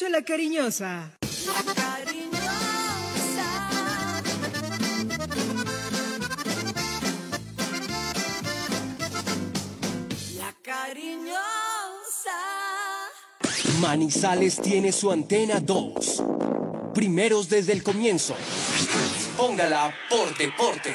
escucha la cariñosa. La cariñosa. La cariñosa. Manizales tiene su antena 2. Primeros desde el comienzo. Póngala por deporte.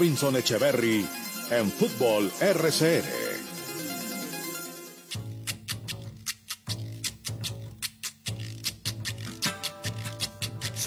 Robinson Echeverry en Fútbol RCR.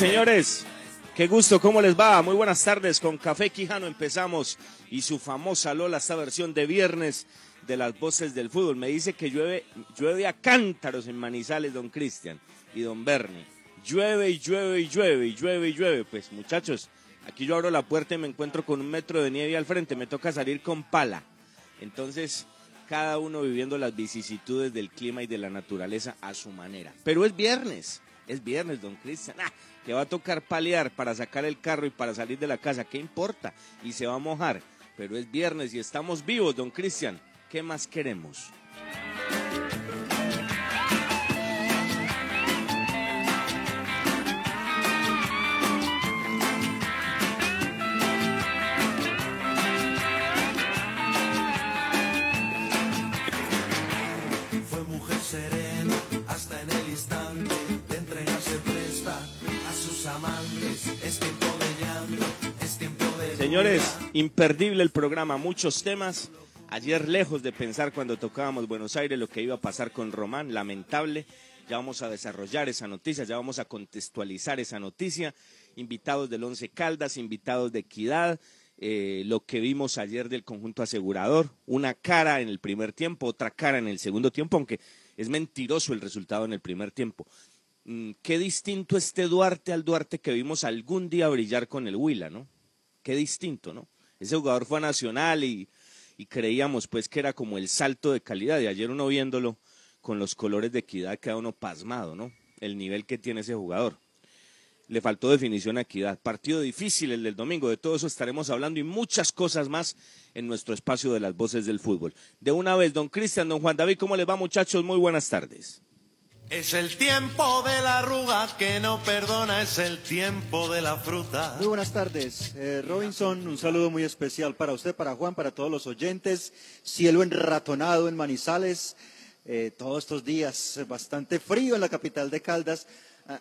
Señores, qué gusto, ¿cómo les va? Muy buenas tardes, con Café Quijano empezamos y su famosa Lola, esta versión de viernes de las voces del fútbol. Me dice que llueve, llueve a cántaros en Manizales, don Cristian y don Bernie. Llueve y llueve y llueve y llueve y llueve. Pues muchachos, aquí yo abro la puerta y me encuentro con un metro de nieve al frente, me toca salir con pala. Entonces, cada uno viviendo las vicisitudes del clima y de la naturaleza a su manera. Pero es viernes, es viernes, don Cristian. Ah, que va a tocar palear para sacar el carro y para salir de la casa, ¿qué importa? Y se va a mojar. Pero es viernes y estamos vivos, don Cristian. ¿Qué más queremos? Señores, imperdible el programa, muchos temas. Ayer lejos de pensar cuando tocábamos Buenos Aires lo que iba a pasar con Román, lamentable. Ya vamos a desarrollar esa noticia, ya vamos a contextualizar esa noticia. Invitados del Once Caldas, invitados de Equidad, eh, lo que vimos ayer del conjunto asegurador, una cara en el primer tiempo, otra cara en el segundo tiempo, aunque es mentiroso el resultado en el primer tiempo. Mm, qué distinto este Duarte al Duarte que vimos algún día brillar con el Huila, ¿no? Qué distinto, ¿no? Ese jugador fue a nacional y, y creíamos pues que era como el salto de calidad. Y ayer uno viéndolo con los colores de equidad queda uno pasmado, ¿no? El nivel que tiene ese jugador. Le faltó definición a equidad. Partido difícil el del domingo. De todo eso estaremos hablando y muchas cosas más en nuestro espacio de las voces del fútbol. De una vez, don Cristian, don Juan David, ¿cómo les va muchachos? Muy buenas tardes. Es el tiempo de la arruga que no perdona, es el tiempo de la fruta. Muy buenas tardes, Eh, Robinson. Un saludo muy especial para usted, para Juan, para todos los oyentes. Cielo enratonado en Manizales. eh, todos estos días bastante frío en la capital de Caldas,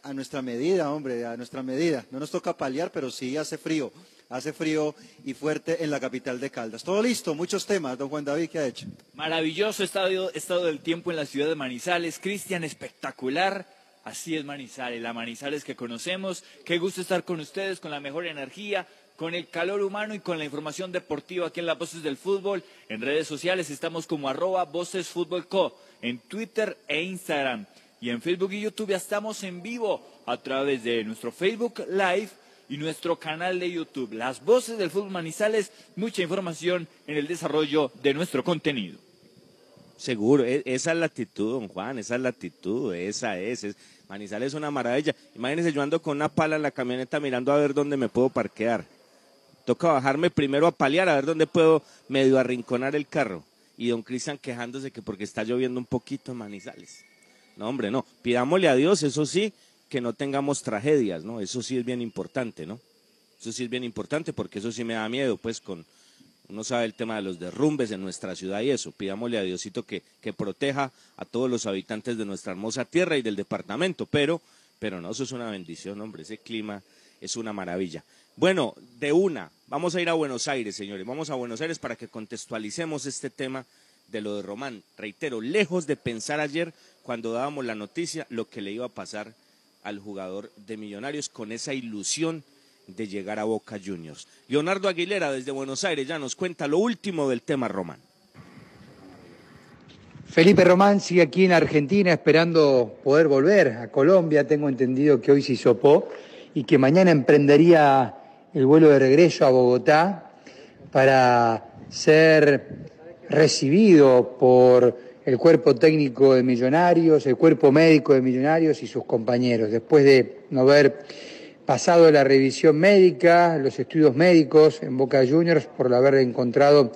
a, nuestra medida, hombre, a nuestra medida. No nos toca paliar, pero sí hace frío, hace frío y fuerte en la capital de Caldas. Todo listo, muchos temas, don Juan David, ¿qué ha hecho? Maravilloso estado, estado del tiempo en la ciudad de Manizales. Cristian, espectacular. Así es Manizales, la Manizales que conocemos. Qué gusto estar con ustedes, con la mejor energía, con el calor humano y con la información deportiva aquí en las Voces del Fútbol. En redes sociales estamos como arroba Voces Fútbol Co. En Twitter e Instagram. Y en Facebook y YouTube ya estamos en vivo a través de nuestro Facebook Live y nuestro canal de YouTube. Las Voces del Fútbol Manizales, mucha información en el desarrollo de nuestro contenido. Seguro, e- esa es la actitud, don Juan, esa es la actitud, esa es, es- Manizales es una maravilla. Imagínense yo ando con una pala en la camioneta mirando a ver dónde me puedo parquear. Toca bajarme primero a paliar, a ver dónde puedo medio arrinconar el carro. Y don Cristian quejándose que porque está lloviendo un poquito en Manizales. No, hombre, no. Pidámosle a Dios, eso sí, que no tengamos tragedias, ¿no? Eso sí es bien importante, ¿no? Eso sí es bien importante porque eso sí me da miedo, pues con, uno sabe el tema de los derrumbes en nuestra ciudad y eso. Pidámosle a Diosito que, que proteja a todos los habitantes de nuestra hermosa tierra y del departamento. Pero, pero no, eso es una bendición, hombre. Ese clima es una maravilla. Bueno, de una, vamos a ir a Buenos Aires, señores. Vamos a Buenos Aires para que contextualicemos este tema de lo de Román. Reitero, lejos de pensar ayer cuando dábamos la noticia lo que le iba a pasar al jugador de Millonarios con esa ilusión de llegar a Boca Juniors. Leonardo Aguilera desde Buenos Aires ya nos cuenta lo último del tema Román. Felipe Román sigue aquí en Argentina esperando poder volver a Colombia. Tengo entendido que hoy se hisopó y que mañana emprendería el vuelo de regreso a Bogotá para ser recibido por el cuerpo técnico de Millonarios, el cuerpo médico de Millonarios y sus compañeros, después de no haber pasado la revisión médica, los estudios médicos en Boca Juniors por haber encontrado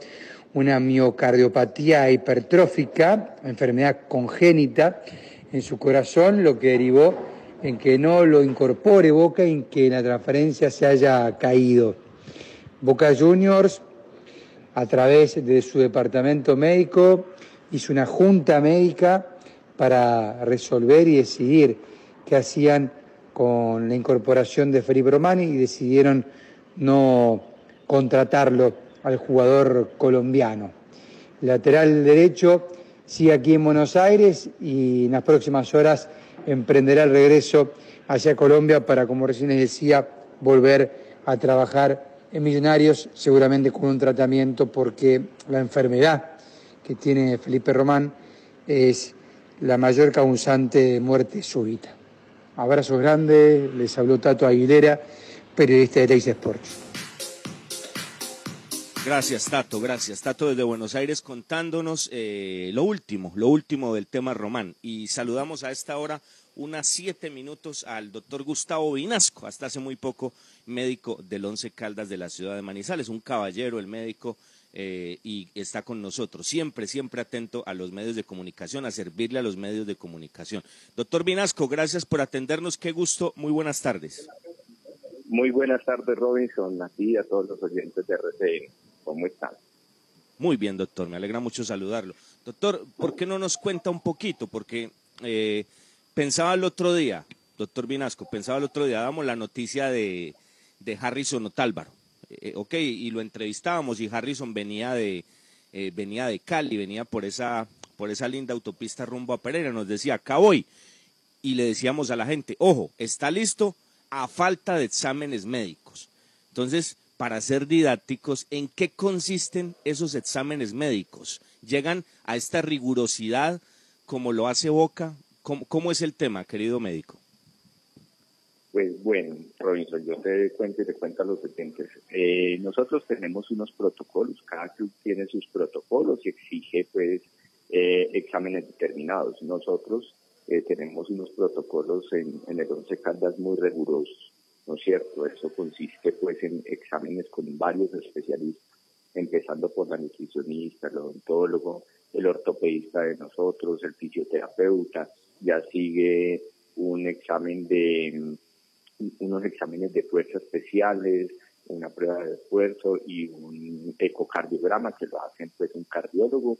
una miocardiopatía hipertrófica, enfermedad congénita en su corazón, lo que derivó en que no lo incorpore Boca y en que la transferencia se haya caído. Boca Juniors, a través de su departamento médico, hizo una junta médica para resolver y decidir qué hacían con la incorporación de Felipe Romani y decidieron no contratarlo al jugador colombiano. Lateral derecho sigue aquí en Buenos Aires y en las próximas horas emprenderá el regreso hacia Colombia para, como recién les decía, volver a trabajar en Millonarios, seguramente con un tratamiento porque la enfermedad que tiene Felipe Román es la mayor causante de muerte súbita. Abrazos grandes, les habló Tato Aguilera, periodista de Teis Sports. Gracias, Tato, gracias. Tato desde Buenos Aires contándonos eh, lo último, lo último del tema Román. Y saludamos a esta hora unas siete minutos al doctor Gustavo Vinasco, hasta hace muy poco médico del Once Caldas de la ciudad de Manizales, un caballero, el médico, eh, y está con nosotros, siempre, siempre atento a los medios de comunicación, a servirle a los medios de comunicación. Doctor Vinasco, gracias por atendernos, qué gusto, muy buenas tardes. Muy buenas tardes, Robinson, a ti y a todos los oyentes de RCN. ¿Cómo están? Muy bien, doctor, me alegra mucho saludarlo. Doctor, ¿por qué no nos cuenta un poquito? Porque eh, pensaba el otro día, doctor Vinasco, pensaba el otro día, damos la noticia de, de Harrison Otálvaro. Eh, ok, y lo entrevistábamos y Harrison venía de, eh, venía de Cali, venía por esa, por esa linda autopista rumbo a Pereira, nos decía, acá voy. Y le decíamos a la gente, ojo, está listo a falta de exámenes médicos. Entonces, para ser didácticos, ¿en qué consisten esos exámenes médicos? ¿Llegan a esta rigurosidad como lo hace Boca? ¿Cómo, cómo es el tema, querido médico? Pues bueno, Robinson, yo te cuento y te cuento a los oyentes. Eh, nosotros tenemos unos protocolos, cada club tiene sus protocolos y exige pues eh, exámenes determinados. Nosotros eh, tenemos unos protocolos en, en el Once Caldas muy rigurosos, ¿no es cierto? Eso consiste pues en exámenes con varios especialistas, empezando por la nutricionista, el odontólogo, el ortopedista de nosotros, el fisioterapeuta, ya sigue un examen de unos exámenes de fuerza especiales, una prueba de esfuerzo y un ecocardiograma que lo hacen pues un cardiólogo.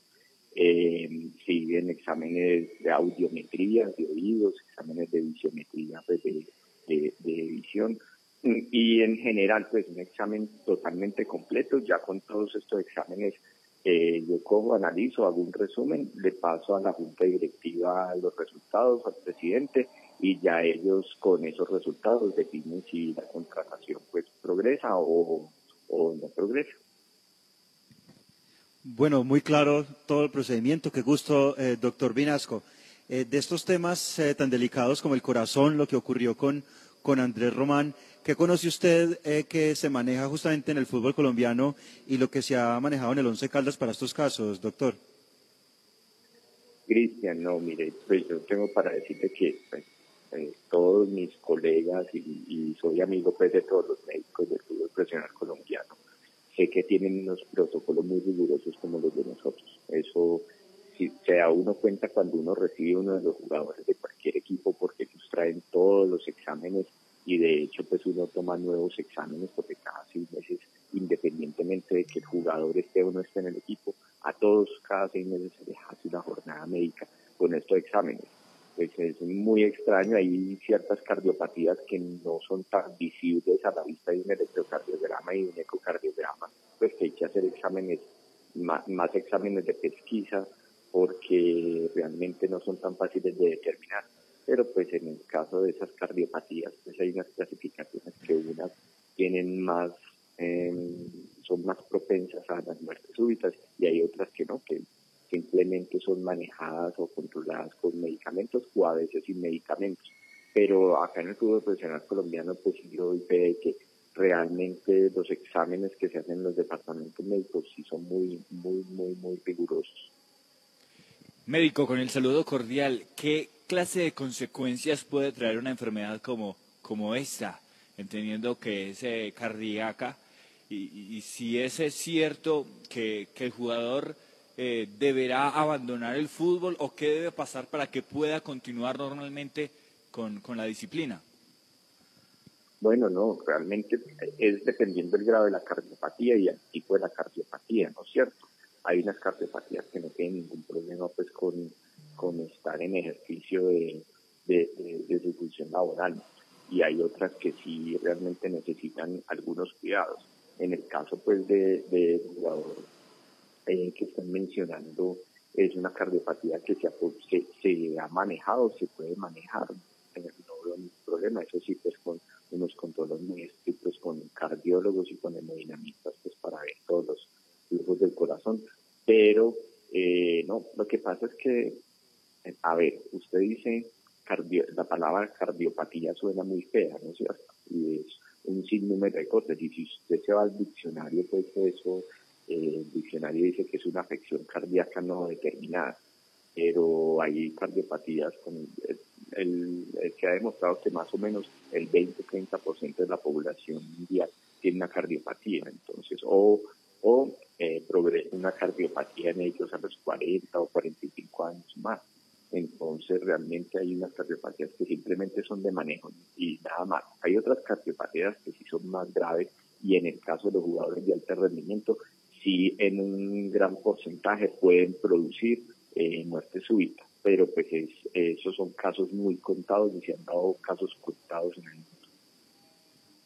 eh, siguen exámenes de audiometría, de oídos, exámenes de visiometría, pues de, de, visión y en general pues un examen totalmente completo, ya con todos estos exámenes eh, yo cojo, analizo, hago un resumen, le paso a la junta directiva los resultados, al presidente, y ya ellos con esos resultados definen si la contratación pues progresa o, o no progresa. Bueno, muy claro todo el procedimiento. Qué gusto, eh, doctor Vinasco. Eh, de estos temas eh, tan delicados como el corazón, lo que ocurrió con, con Andrés Román, ¿qué conoce usted eh, que se maneja justamente en el fútbol colombiano y lo que se ha manejado en el Once Caldas para estos casos, doctor? Cristian, no, mire, pues yo tengo para decirte que pues, eh, todos mis colegas y, soy amigo pues de todos los médicos del fútbol profesional colombiano, sé que tienen unos protocolos muy rigurosos como los de nosotros. Eso si se da uno cuenta cuando uno recibe uno de los jugadores de cualquier equipo porque ellos traen todos los exámenes y de hecho pues uno toma nuevos exámenes porque cada seis meses independientemente de que el jugador esté o no esté en el equipo a todos cada seis meses se les hace una jornada médica con estos exámenes pues es muy extraño hay ciertas cardiopatías que no son tan visibles a la vista de un electrocardiograma y un ecocardiograma pues que hay que hacer exámenes más, más exámenes de pesquisa porque realmente no son tan fáciles de determinar. Pero pues en el caso de esas cardiopatías, pues hay unas clasificaciones que unas tienen más, eh, son más propensas a las muertes súbitas y hay otras que no, que simplemente son manejadas o controladas con medicamentos o a veces sin medicamentos. Pero acá en el fútbol profesional colombiano, pues yo doy que realmente los exámenes que se hacen en los departamentos médicos sí son muy, muy, muy, muy rigurosos. Médico, con el saludo cordial, ¿qué clase de consecuencias puede traer una enfermedad como, como esta, entendiendo que es eh, cardíaca? Y, y, si es cierto que, que el jugador eh, deberá abandonar el fútbol o qué debe pasar para que pueda continuar normalmente con, con la disciplina. Bueno, no, realmente es dependiendo del grado de la cardiopatía y el tipo de la cardiopatía, ¿no es cierto? hay unas cardiopatías que no tienen ningún problema pues con, con estar en ejercicio de, de, de, de, su función laboral y hay otras que sí realmente necesitan algunos cuidados. En el caso pues de, de jugador eh, que están mencionando es una cardiopatía que se ha, se, se ha manejado, se puede manejar, no veo ningún problema, eso sí pues con unos controles muy estrictos con cardiólogos y con hemodinamistas pues para ver todos los flujos del corazón, pero eh, no, lo que pasa es que, a ver, usted dice, cardio, la palabra cardiopatía suena muy fea, ¿no es cierto? Y es un sinnúmero de cosas, y si usted se va al diccionario, pues eso, eh, el diccionario dice que es una afección cardíaca no determinada, pero hay cardiopatías con el que ha demostrado que más o menos el 20-30% de la población mundial tiene una cardiopatía, entonces, o o eh, una cardiopatía en ellos a los 40 o 45 años más. Entonces realmente hay unas cardiopatías que simplemente son de manejo y nada más. Hay otras cardiopatías que sí son más graves y en el caso de los jugadores de alto rendimiento sí en un gran porcentaje pueden producir eh, muerte súbita. Pero pues es, esos son casos muy contados y se han dado casos contados en el mundo.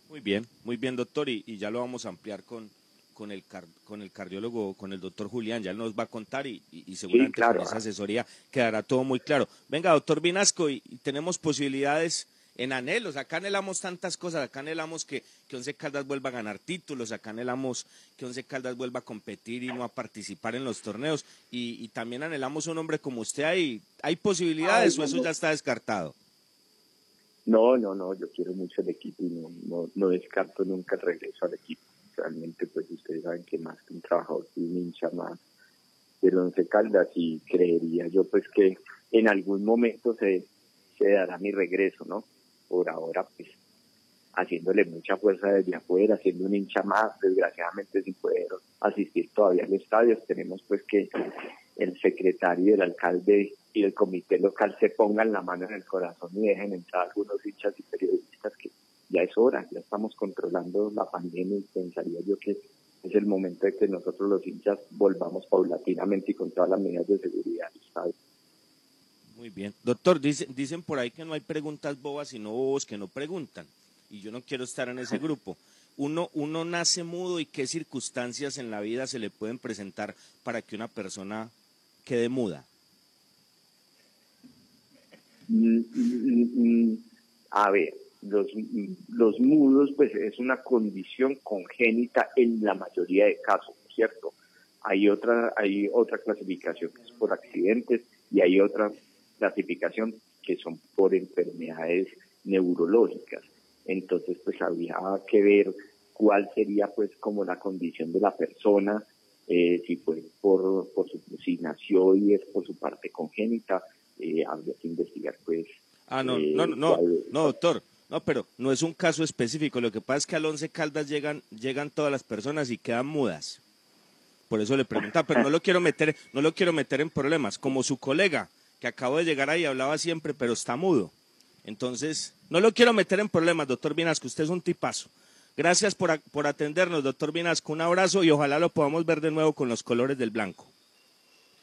Muy bien, muy bien doctor y, y ya lo vamos a ampliar con, con el, car con el cardiólogo, con el doctor Julián, ya él nos va a contar y, y, y seguramente sí, claro. con esa asesoría quedará todo muy claro. Venga, doctor Vinasco, y, y, tenemos posibilidades en anhelos, acá anhelamos tantas cosas, acá anhelamos que, que Once Caldas vuelva a ganar títulos, acá anhelamos que Once Caldas vuelva a competir y no a participar en los torneos, y, y también anhelamos un hombre como usted, ¿hay, hay posibilidades Ay, o eso ya está descartado? No, no, no, yo quiero mucho el equipo y no, no, no descarto nunca el regreso al equipo. Realmente pues ustedes saben que más que un trabajador soy un hincha más del Once Caldas y creería yo pues que en algún momento se, se dará mi regreso, ¿no? Por ahora pues haciéndole mucha fuerza desde afuera, siendo un hincha más, desgraciadamente sin poder asistir todavía al estadio, tenemos pues que el secretario, el alcalde y el comité local se pongan la mano en el corazón y dejen entrar algunos hinchas y periodistas que ya es hora, ya estamos controlando la pandemia y pensaría yo que es el momento de que nosotros los hinchas volvamos paulatinamente y con todas las medidas de seguridad al estadio. Muy bien. Doctor, dice- dicen por ahí que no hay preguntas bobas, sino bobos que no preguntan. Y yo no quiero estar en ese grupo. Uno, uno nace mudo y qué circunstancias en la vida se le pueden presentar para que una persona quede muda. Mm, mm, mm, A ver, los, los mudos, pues es una condición congénita en la mayoría de casos, ¿no es ¿cierto? Hay otra, hay otra clasificación que es por accidentes y hay otra clasificación que son por enfermedades neurológicas. Entonces, pues habría que ver cuál sería, pues, como la condición de la persona, eh, si fue por, por su, si nació y es por su parte congénita, eh, habría que investigar, pues. Ah, no, eh, no, no, cuál- no, doctor. No, pero no es un caso específico. Lo que pasa es que al Once Caldas llegan, llegan todas las personas y quedan mudas. Por eso le preguntaba, pero no lo quiero meter, no lo quiero meter en problemas. Como su colega, que acabó de llegar ahí, hablaba siempre, pero está mudo. Entonces, no lo quiero meter en problemas, doctor Vinasco. Usted es un tipazo. Gracias por, por atendernos, doctor Vinasco. Un abrazo y ojalá lo podamos ver de nuevo con los colores del blanco.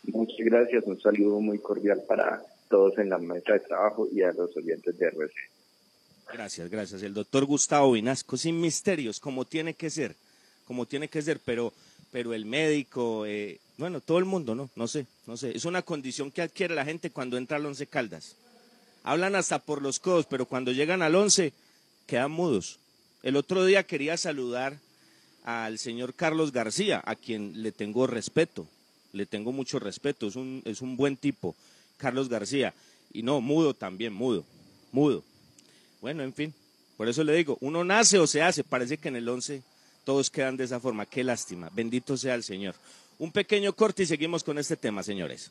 Muchas gracias, un saludo muy cordial para todos en la mesa de trabajo y a los oyentes de RC. Gracias, gracias. El doctor Gustavo Vinasco, sin misterios, como tiene que ser, como tiene que ser, pero, pero el médico, eh, bueno, todo el mundo, ¿no? No sé, no sé. Es una condición que adquiere la gente cuando entra al Once Caldas. Hablan hasta por los codos, pero cuando llegan al Once, quedan mudos. El otro día quería saludar al señor Carlos García, a quien le tengo respeto, le tengo mucho respeto, es un, es un buen tipo, Carlos García. Y no, mudo también, mudo, mudo. Bueno, en fin, por eso le digo, uno nace o se hace, parece que en el 11 todos quedan de esa forma, qué lástima, bendito sea el Señor. Un pequeño corte y seguimos con este tema, señores.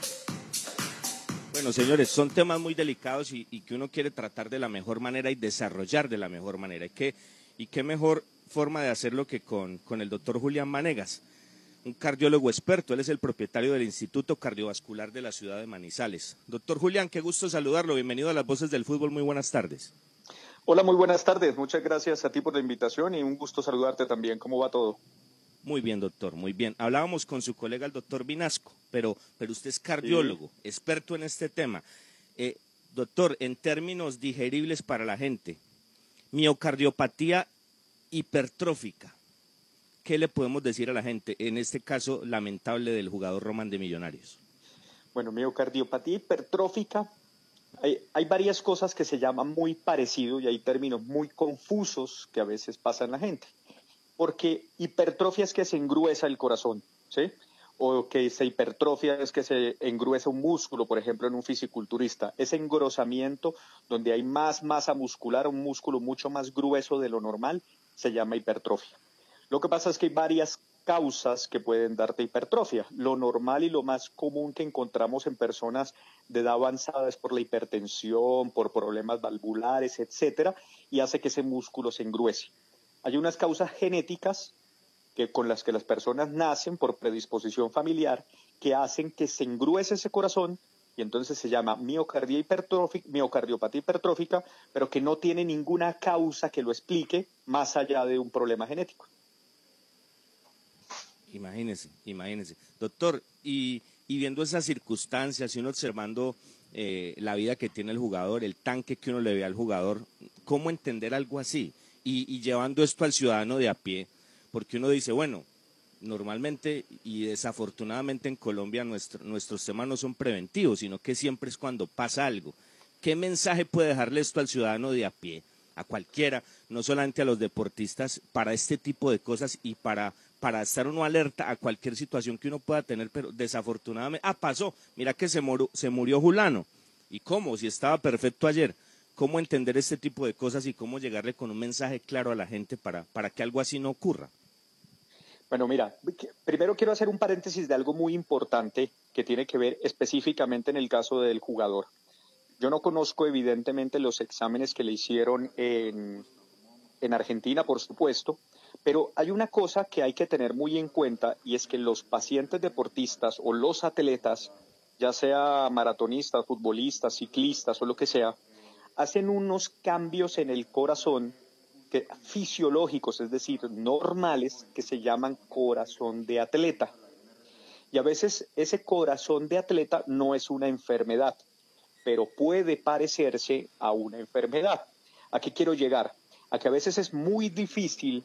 Bueno, señores, son temas muy delicados y, que uno quiere tratar de la mejor manera y desarrollar de la mejor manera. Y qué, y qué mejor forma de hacerlo que con, con el doctor Julián Manegas, un cardiólogo experto. Él es el propietario del Instituto Cardiovascular de la ciudad de Manizales. Doctor Julián, qué gusto saludarlo. Bienvenido a las voces del fútbol. Muy buenas tardes. Hola, muy buenas tardes. Muchas gracias a ti por la invitación y un gusto saludarte también. ¿Cómo va todo? Muy bien, doctor, muy bien. Hablábamos con su colega el doctor Vinasco, pero, pero usted es cardiólogo, experto en este tema. Eh, doctor, en términos digeribles para la gente, miocardiopatía hipertrófica, ¿qué le podemos decir a la gente en este caso lamentable del jugador Roman de Millonarios? Bueno, miocardiopatía hipertrófica. Hay, hay varias cosas que se llaman muy parecido y hay términos muy confusos que a veces pasan la gente. Porque hipertrofia es que se engruesa el corazón, ¿sí? O que se hipertrofia es que se engruesa un músculo, por ejemplo, en un fisiculturista. Ese engrosamiento donde hay más masa muscular, un músculo mucho más grueso de lo normal, se llama hipertrofia. Lo que pasa es que hay varias causas que pueden darte hipertrofia. Lo normal y lo más común que encontramos en personas de edad avanzada es por la hipertensión, por problemas valvulares, etcétera, y hace que ese músculo se engruese. Hay unas causas genéticas que con las que las personas nacen por predisposición familiar que hacen que se engruese ese corazón y entonces se llama miocardia hipertrófica, miocardiopatía hipertrófica, pero que no tiene ninguna causa que lo explique más allá de un problema genético. Imagínese, imagínese. Doctor, y, y viendo esas circunstancias y uno observando eh, la vida que tiene el jugador, el tanque que uno le ve al jugador, ¿cómo entender algo así? Y, y llevando esto al ciudadano de a pie, porque uno dice, bueno, normalmente y desafortunadamente en Colombia nuestro- nuestros temas no son preventivos, sino que siempre es cuando pasa algo. ¿Qué mensaje puede dejarle esto al ciudadano de a pie, a cualquiera, no solamente a los deportistas, para este tipo de cosas y para, para estar uno alerta a cualquier situación que uno pueda tener, pero desafortunadamente, ah, pasó, mira que se, murió, se murió Julano. ¿Y cómo? Si estaba perfecto ayer. ¿Cómo entender este tipo de cosas y cómo llegarle con un mensaje claro a la gente para, para que algo así no ocurra? Bueno, mira, primero quiero hacer un paréntesis de algo muy importante que tiene que ver específicamente en el caso del jugador. Yo no conozco evidentemente los exámenes que le hicieron en, en Argentina, por supuesto, pero hay una cosa que hay que tener muy en cuenta y es que los pacientes deportistas o los atletas, ya sea maratonistas, futbolistas, ciclistas o lo que sea, hacen unos cambios en el corazón que, fisiológicos, es decir, normales, que se llaman corazón de atleta. Y a veces ese corazón de atleta no es una enfermedad, pero puede parecerse a una enfermedad. ¿A qué quiero llegar? A que a veces es muy difícil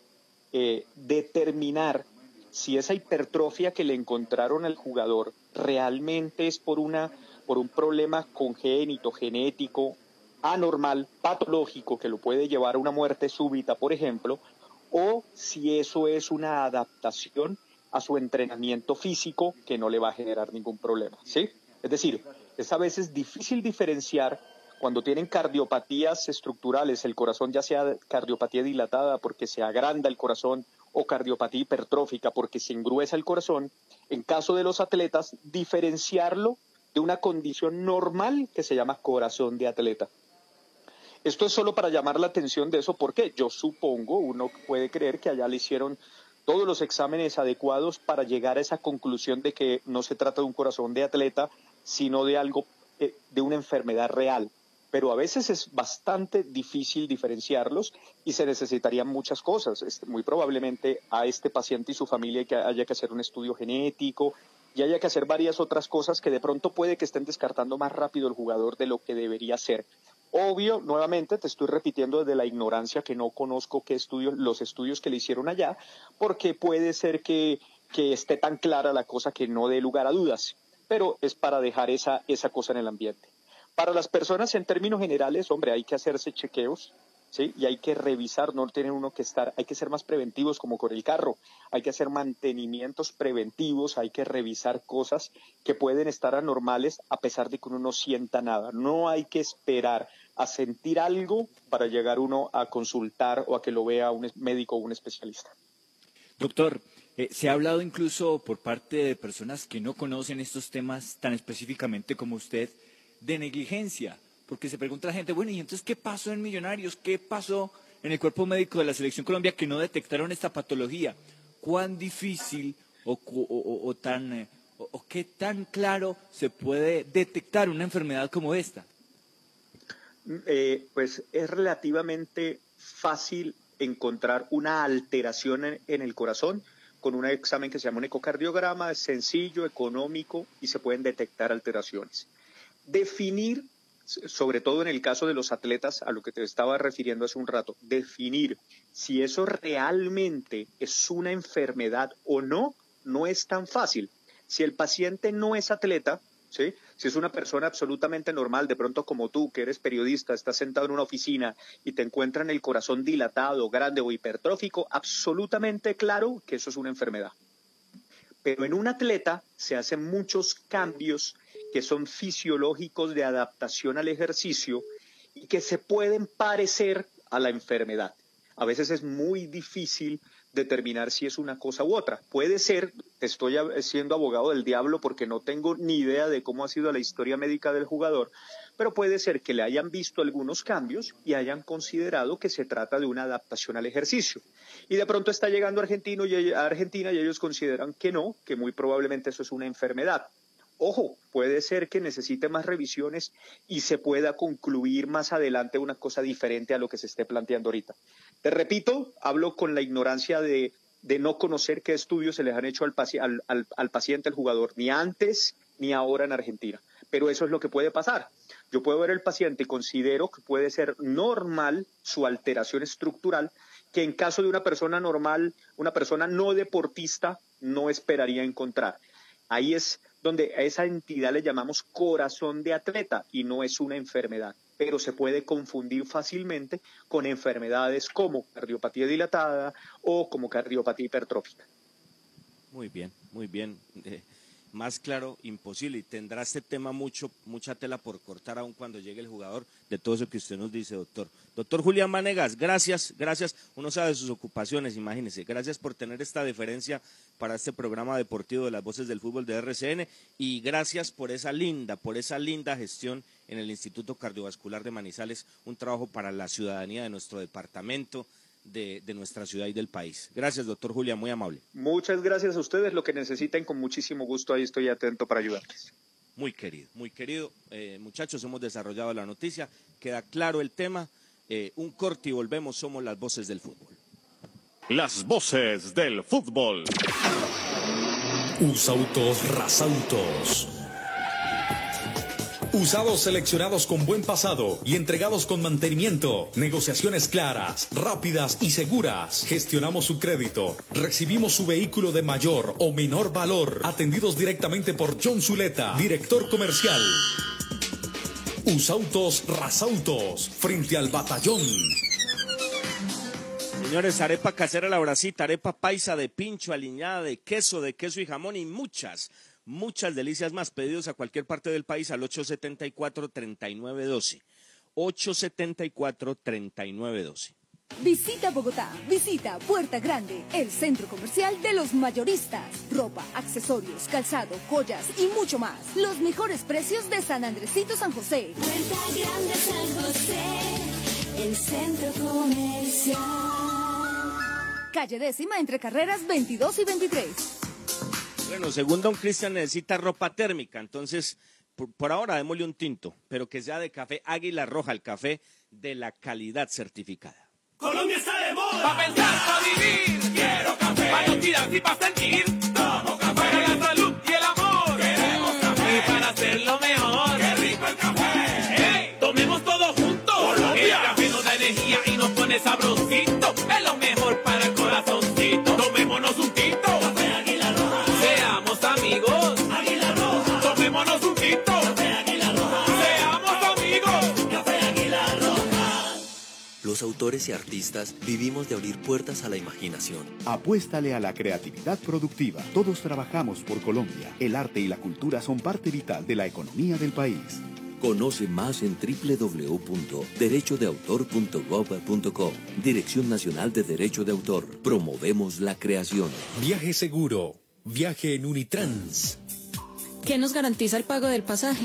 eh, determinar si esa hipertrofia que le encontraron al jugador realmente es por, una, por un problema congénito, genético, anormal, patológico, que lo puede llevar a una muerte súbita, por ejemplo, o si eso es una adaptación a su entrenamiento físico que no le va a generar ningún problema, ¿sí? Es decir, es a veces difícil diferenciar cuando tienen cardiopatías estructurales, el corazón ya sea cardiopatía dilatada porque se agranda el corazón o cardiopatía hipertrófica porque se engruesa el corazón, en caso de los atletas, diferenciarlo de una condición normal que se llama corazón de atleta. Esto es solo para llamar la atención de eso porque yo supongo, uno puede creer que allá le hicieron todos los exámenes adecuados para llegar a esa conclusión de que no se trata de un corazón de atleta, sino de algo, eh, de una enfermedad real pero a veces es bastante difícil diferenciarlos y se necesitarían muchas cosas. Este, muy probablemente a este paciente y su familia haya que hacer un estudio genético y haya que hacer varias otras cosas que de pronto puede que estén descartando más rápido el jugador de lo que debería ser. Obvio, nuevamente te estoy repitiendo desde la ignorancia que no conozco qué estudios, los estudios que le hicieron allá, porque puede ser que, que esté tan clara la cosa que no dé lugar a dudas, pero es para dejar esa, esa cosa en el ambiente. Para las personas en términos generales, hombre, hay que hacerse chequeos, ¿sí? Y hay que revisar, no tiene uno que estar, hay que ser más preventivos como con el carro, hay que hacer mantenimientos preventivos, hay que revisar cosas que pueden estar anormales a pesar de que uno no sienta nada. No hay que esperar a sentir algo para llegar uno a consultar o a que lo vea un médico o un especialista. Doctor, eh, se ha hablado incluso por parte de personas que no conocen estos temas tan específicamente como usted, de negligencia, porque se pregunta la gente, bueno, ¿y entonces qué pasó en Millonarios? ¿Qué pasó en el cuerpo médico de la Selección Colombia que no detectaron esta patología? ¿Cuán difícil o, eh, o qué tan claro se puede detectar una enfermedad como esta? Eh, pues es relativamente fácil encontrar una alteración en, el corazón con un examen que se llama un ecocardiograma, es sencillo, económico y se pueden detectar alteraciones definir, sobre todo en el caso de los atletas, a lo que te estaba refiriendo hace un rato, definir si eso realmente es una enfermedad o no, no es tan fácil. Si el paciente no es atleta, ¿sí? Si es una persona absolutamente normal, de pronto como tú, que eres periodista, estás sentado en una oficina y te encuentran el corazón dilatado, grande o hipertrófico, absolutamente claro que eso es una enfermedad. Pero en un atleta se hacen muchos cambios que son fisiológicos de adaptación al ejercicio y que se pueden parecer a la enfermedad. A veces es muy difícil determinar si es una cosa u otra. Puede ser, estoy siendo abogado del diablo porque no tengo ni idea de cómo ha sido la historia médica del jugador, pero puede ser que le hayan visto algunos cambios y hayan considerado que se trata de una adaptación al ejercicio. Y de pronto está llegando Argentino y, a Argentina y ellos consideran que no, que muy probablemente eso es una enfermedad. Ojo, puede ser que necesite más revisiones y se pueda concluir más adelante una cosa diferente a lo que se esté planteando ahorita. Te repito, hablo con la ignorancia de, no conocer qué estudios se les han hecho al, al paciente, al jugador, ni antes ni ahora en Argentina. Pero eso es lo que puede pasar. Yo puedo ver el paciente y considero que puede ser normal su alteración estructural, que en caso de una persona normal, una persona no deportista, no esperaría encontrar. Ahí es donde a esa entidad le llamamos corazón de atleta y no es una enfermedad, pero se puede confundir fácilmente con enfermedades como cardiopatía dilatada o como cardiopatía hipertrófica. Muy bien, muy bien. Eh, más claro imposible y tendrá este tema mucho, mucha tela por cortar aún cuando llegue el jugador de todo eso que usted nos dice, doctor. Doctor Julián Manegas, gracias, gracias. Uno sabe sus ocupaciones, imagínese. Gracias por tener esta deferencia para este programa deportivo de las voces del fútbol de RCN y gracias por esa linda, por esa linda gestión en el Instituto Cardiovascular de Manizales, un trabajo para la ciudadanía de nuestro departamento, de, de, nuestra ciudad y del país. Gracias, doctor Julia, muy amable. Muchas gracias a ustedes. Lo que necesiten, con muchísimo gusto, ahí estoy atento para ayudarles. Muy querido, muy querido. Eh, muchachos, hemos desarrollado la noticia, queda claro el tema. Eh, un corte y volvemos, somos las voces del fútbol. Las voces del fútbol. Usautos Rasautos. Usados seleccionados con buen pasado y entregados con mantenimiento. Negociaciones claras, rápidas y seguras. Gestionamos su crédito. Recibimos su vehículo de mayor o menor valor. Atendidos directamente por John Zuleta, director comercial. Usautos Rasautos, frente al batallón. Señores, arepa casera la bracita, arepa paisa de pincho, aliñada de queso, de queso y jamón y muchas muchas delicias más. Pedidos a cualquier parte del país al 874-3912. 874-3912. Visita Bogotá, visita Puerta Grande, el centro comercial de los mayoristas. Ropa, accesorios, calzado, joyas y mucho más. Los mejores precios de San Andresito San José. Puerta Grande San José, el centro comercial. Calle décima entre carreras 22 y 23. Bueno, según Don Cristian necesita ropa térmica, entonces por, por, ahora démosle un tinto, pero que sea de café Águila Roja, el café de la calidad certificada. Colombia está de moda. Pa' pensar, pa' vivir. Quiero café. Pa' no tirar y pa' sentir. Tomo café. Para la salud y el amor. Queremos café. Y para hacerlo mejor. Qué rico el café. Hey, tomemos todo juntos. Colombia. El café nos da energía y nos pone sabrosito. Los autores y artistas vivimos de abrir puertas a la imaginación. Apuéstale a la creatividad productiva. Todos trabajamos por Colombia. El arte y la cultura son parte vital de la economía del país. Conoce más en www.derechodeautor.gov.co. Dirección Nacional de Derecho de Autor. Promovemos la creación. Viaje seguro. Viaje en Unitrans. ¿Qué nos garantiza el pago del pasaje?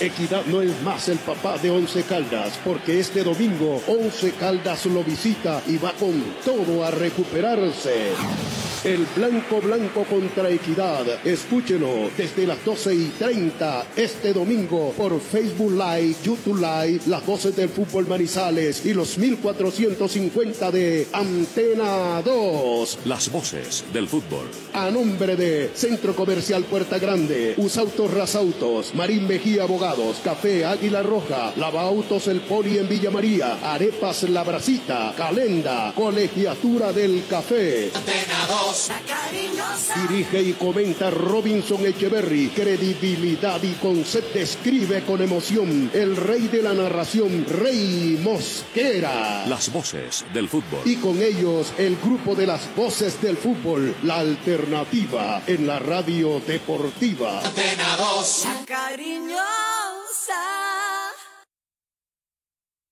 Equidad no es más el papá de Once Caldas, porque este domingo Once Caldas lo visita y va con todo a recuperarse. El Blanco Blanco contra Equidad. Escúchelo desde las 12 y 30 este domingo por Facebook Live, YouTube Live, las voces del fútbol Manizales y los 1450 de Antena 2. Las voces del fútbol. A nombre de Centro Comercial Puerta Grande, Usautos Rasautos, Marín Mejía Abogados, Café Águila Roja, Lava Autos El Poli en Villa María, Arepas La Brasita, Calenda, Colegiatura del Café. Antena 2, Dirige y comenta Robinson Echeverry. Credibilidad y concepto escribe con emoción el rey de la narración, Rey Mosquera. Las voces del fútbol. Y con ellos el grupo de las voces del fútbol, la alternativa en la radio deportiva. Antena 2, la cariñosa.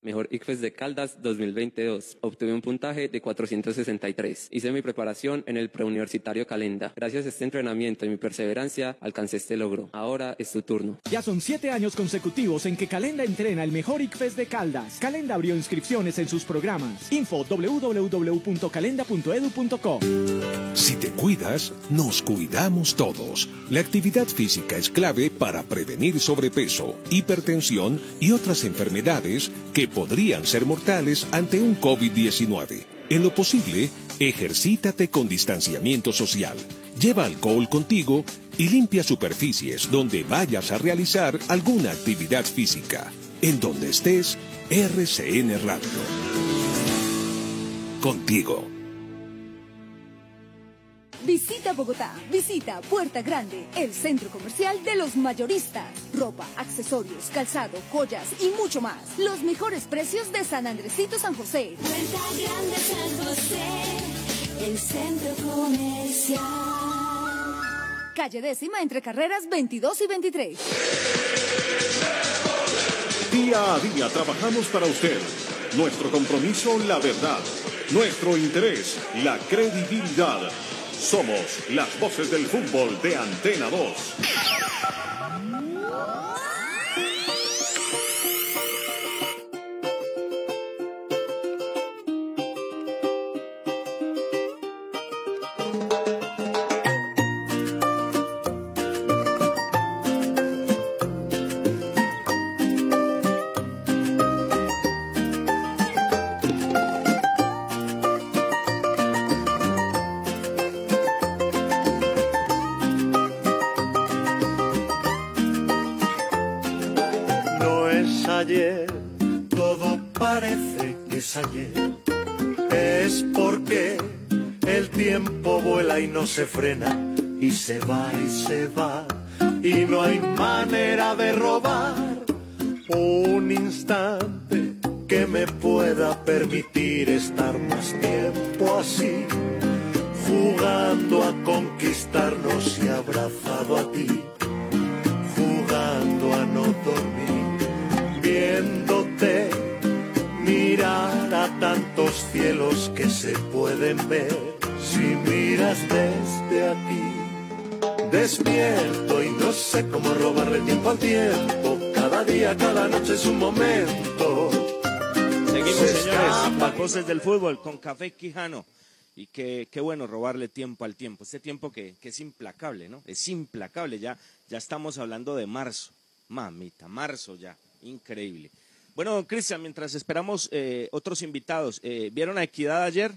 Mejor ICFES de Caldas 2022. Obtuve un puntaje de 463. Hice mi preparación en el preuniversitario Calenda. Gracias a este entrenamiento y mi perseverancia alcancé este logro. Ahora es tu turno. Ya son siete años consecutivos en que Calenda entrena el mejor ICFES de Caldas. Calenda abrió inscripciones en sus programas. Info www.calenda.edu.co. Si te cuidas, nos cuidamos todos. La actividad física es clave para prevenir sobrepeso, hipertensión y otras enfermedades que podrían ser mortales ante un COVID-19. En lo posible, ejercítate con distanciamiento social. Lleva alcohol contigo y limpia superficies donde vayas a realizar alguna actividad física. En donde estés, RCN Radio. Contigo. Visita Bogotá, visita Puerta Grande, el centro comercial de los mayoristas. Ropa, accesorios, calzado, joyas y mucho más. Los mejores precios de San Andresito San José. Puerta Grande San José, el centro comercial. Calle décima entre carreras 22 y 23. Día a día trabajamos para usted. Nuestro compromiso, la verdad. Nuestro interés, la credibilidad. Somos las voces del fútbol de Antena 2. Se frena, y se va y se va, y no hay manera de es un momento. Seguimos, Se señores, escapa. las voces del fútbol con Café Quijano. Y qué, qué bueno robarle tiempo al tiempo. Este tiempo que, que es implacable, ¿no? Es implacable. Ya, ya estamos hablando de marzo. Mamita, marzo ya. Increíble. Bueno, Cristian, mientras esperamos eh, otros invitados, eh, ¿vieron a Equidad ayer?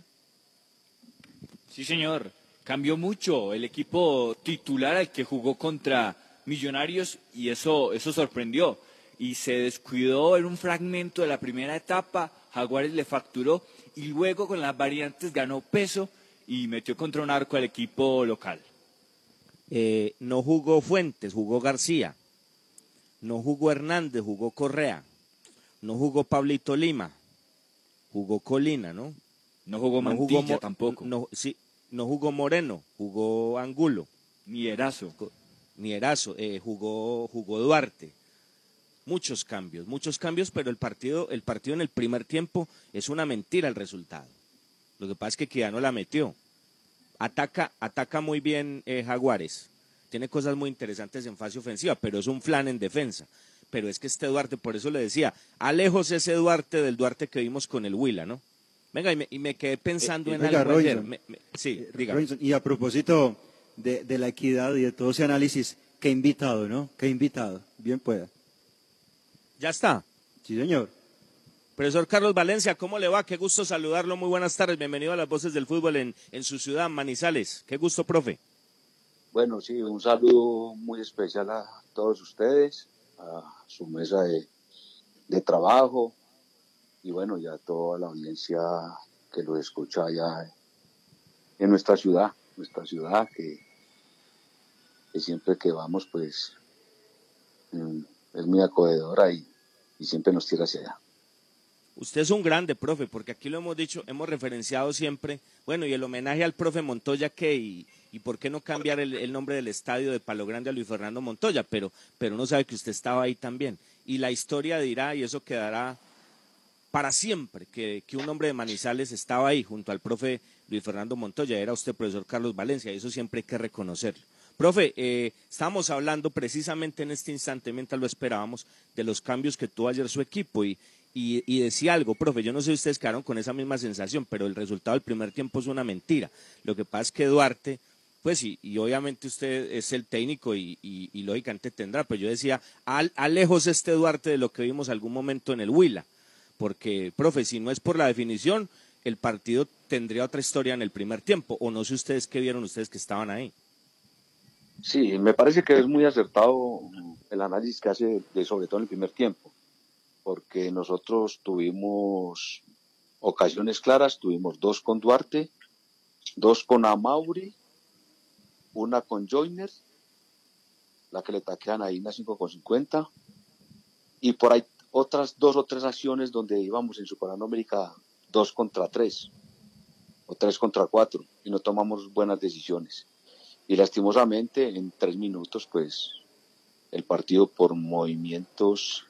Sí, señor. Cambió mucho el equipo titular al que jugó contra Millonarios y eso, eso sorprendió. Y se descuidó en un fragmento de la primera etapa. Jaguares le facturó y luego con las variantes ganó peso y metió contra un arco al equipo local. Eh, no jugó Fuentes, jugó García. No jugó Hernández, jugó Correa. No jugó Pablito Lima, jugó Colina, ¿no? No jugó Mantilla Mo- tampoco. No, sí, no jugó Moreno, jugó Angulo. Ni Erazo. Ni Erazo, eh, jugó, jugó Duarte. Muchos cambios, muchos cambios, pero el partido, el partido en el primer tiempo es una mentira el resultado. Lo que pasa es que Equidad no la metió. Ataca, ataca muy bien eh, Jaguares. Tiene cosas muy interesantes en fase ofensiva, pero es un flan en defensa. Pero es que este Duarte, por eso le decía, alejos ese Duarte del Duarte que vimos con el Huila, ¿no? Venga, y me, y me quedé pensando en Eh, Oiga, algo ayer. Me- me- sí, diga. Robinson, y a propósito de, de la equidad y de todo ese análisis, qué invitado, ¿no? Qué invitado. Bien pueda. ¿Ya está? Sí, señor. Profesor Carlos Valencia, ¿cómo le va? Qué gusto saludarlo. Muy buenas tardes. Bienvenido a las voces del fútbol en, en su ciudad, Manizales. Qué gusto, profe. Bueno, sí, un saludo muy especial a todos ustedes, a su mesa de, de trabajo y bueno, ya a toda la audiencia que lo escucha allá en nuestra ciudad, nuestra ciudad que, que siempre que vamos pues es muy acogedora y, y siempre nos tira hacia allá. Usted es un grande, profe, porque aquí lo hemos dicho, hemos referenciado siempre. Bueno, y el homenaje al profe Montoya, ¿qué? Y, y por qué no cambiar el, el nombre del estadio de Palo Grande a Luis Fernando Montoya, pero, pero uno sabe que usted estaba ahí también. Y la historia dirá, y eso quedará para siempre, que, que un hombre de Manizales estaba ahí junto al profe Luis Fernando Montoya, era usted profesor Carlos Valencia, y eso siempre hay que reconocerlo. Profe, eh, estábamos hablando precisamente en este instante, mientras lo esperábamos, de los cambios que tuvo ayer su equipo y, y, y decía algo, profe, yo no sé si ustedes quedaron con esa misma sensación, pero el resultado del primer tiempo es una mentira. Lo que pasa es que Duarte, pues y, y obviamente usted es el técnico y, y- lógicamente tendrá, pero yo decía, al, alejos este Duarte de lo que vimos algún momento en el Huila, porque, profe, si no es por la definición, el partido tendría otra historia en el primer tiempo, o no sé ustedes qué vieron ustedes que estaban ahí. Sí, me parece que es muy acertado el análisis que hace de sobre todo en el primer tiempo, porque nosotros tuvimos ocasiones claras, tuvimos dos con Duarte, dos con Amauri, una con Joyner, la que le taquean ahí en la 5 con 50, y por ahí otras dos o tres acciones donde íbamos en América dos contra tres o tres contra cuatro y no tomamos buenas decisiones. Y lastimosamente en tres minutos pues el partido por movimientos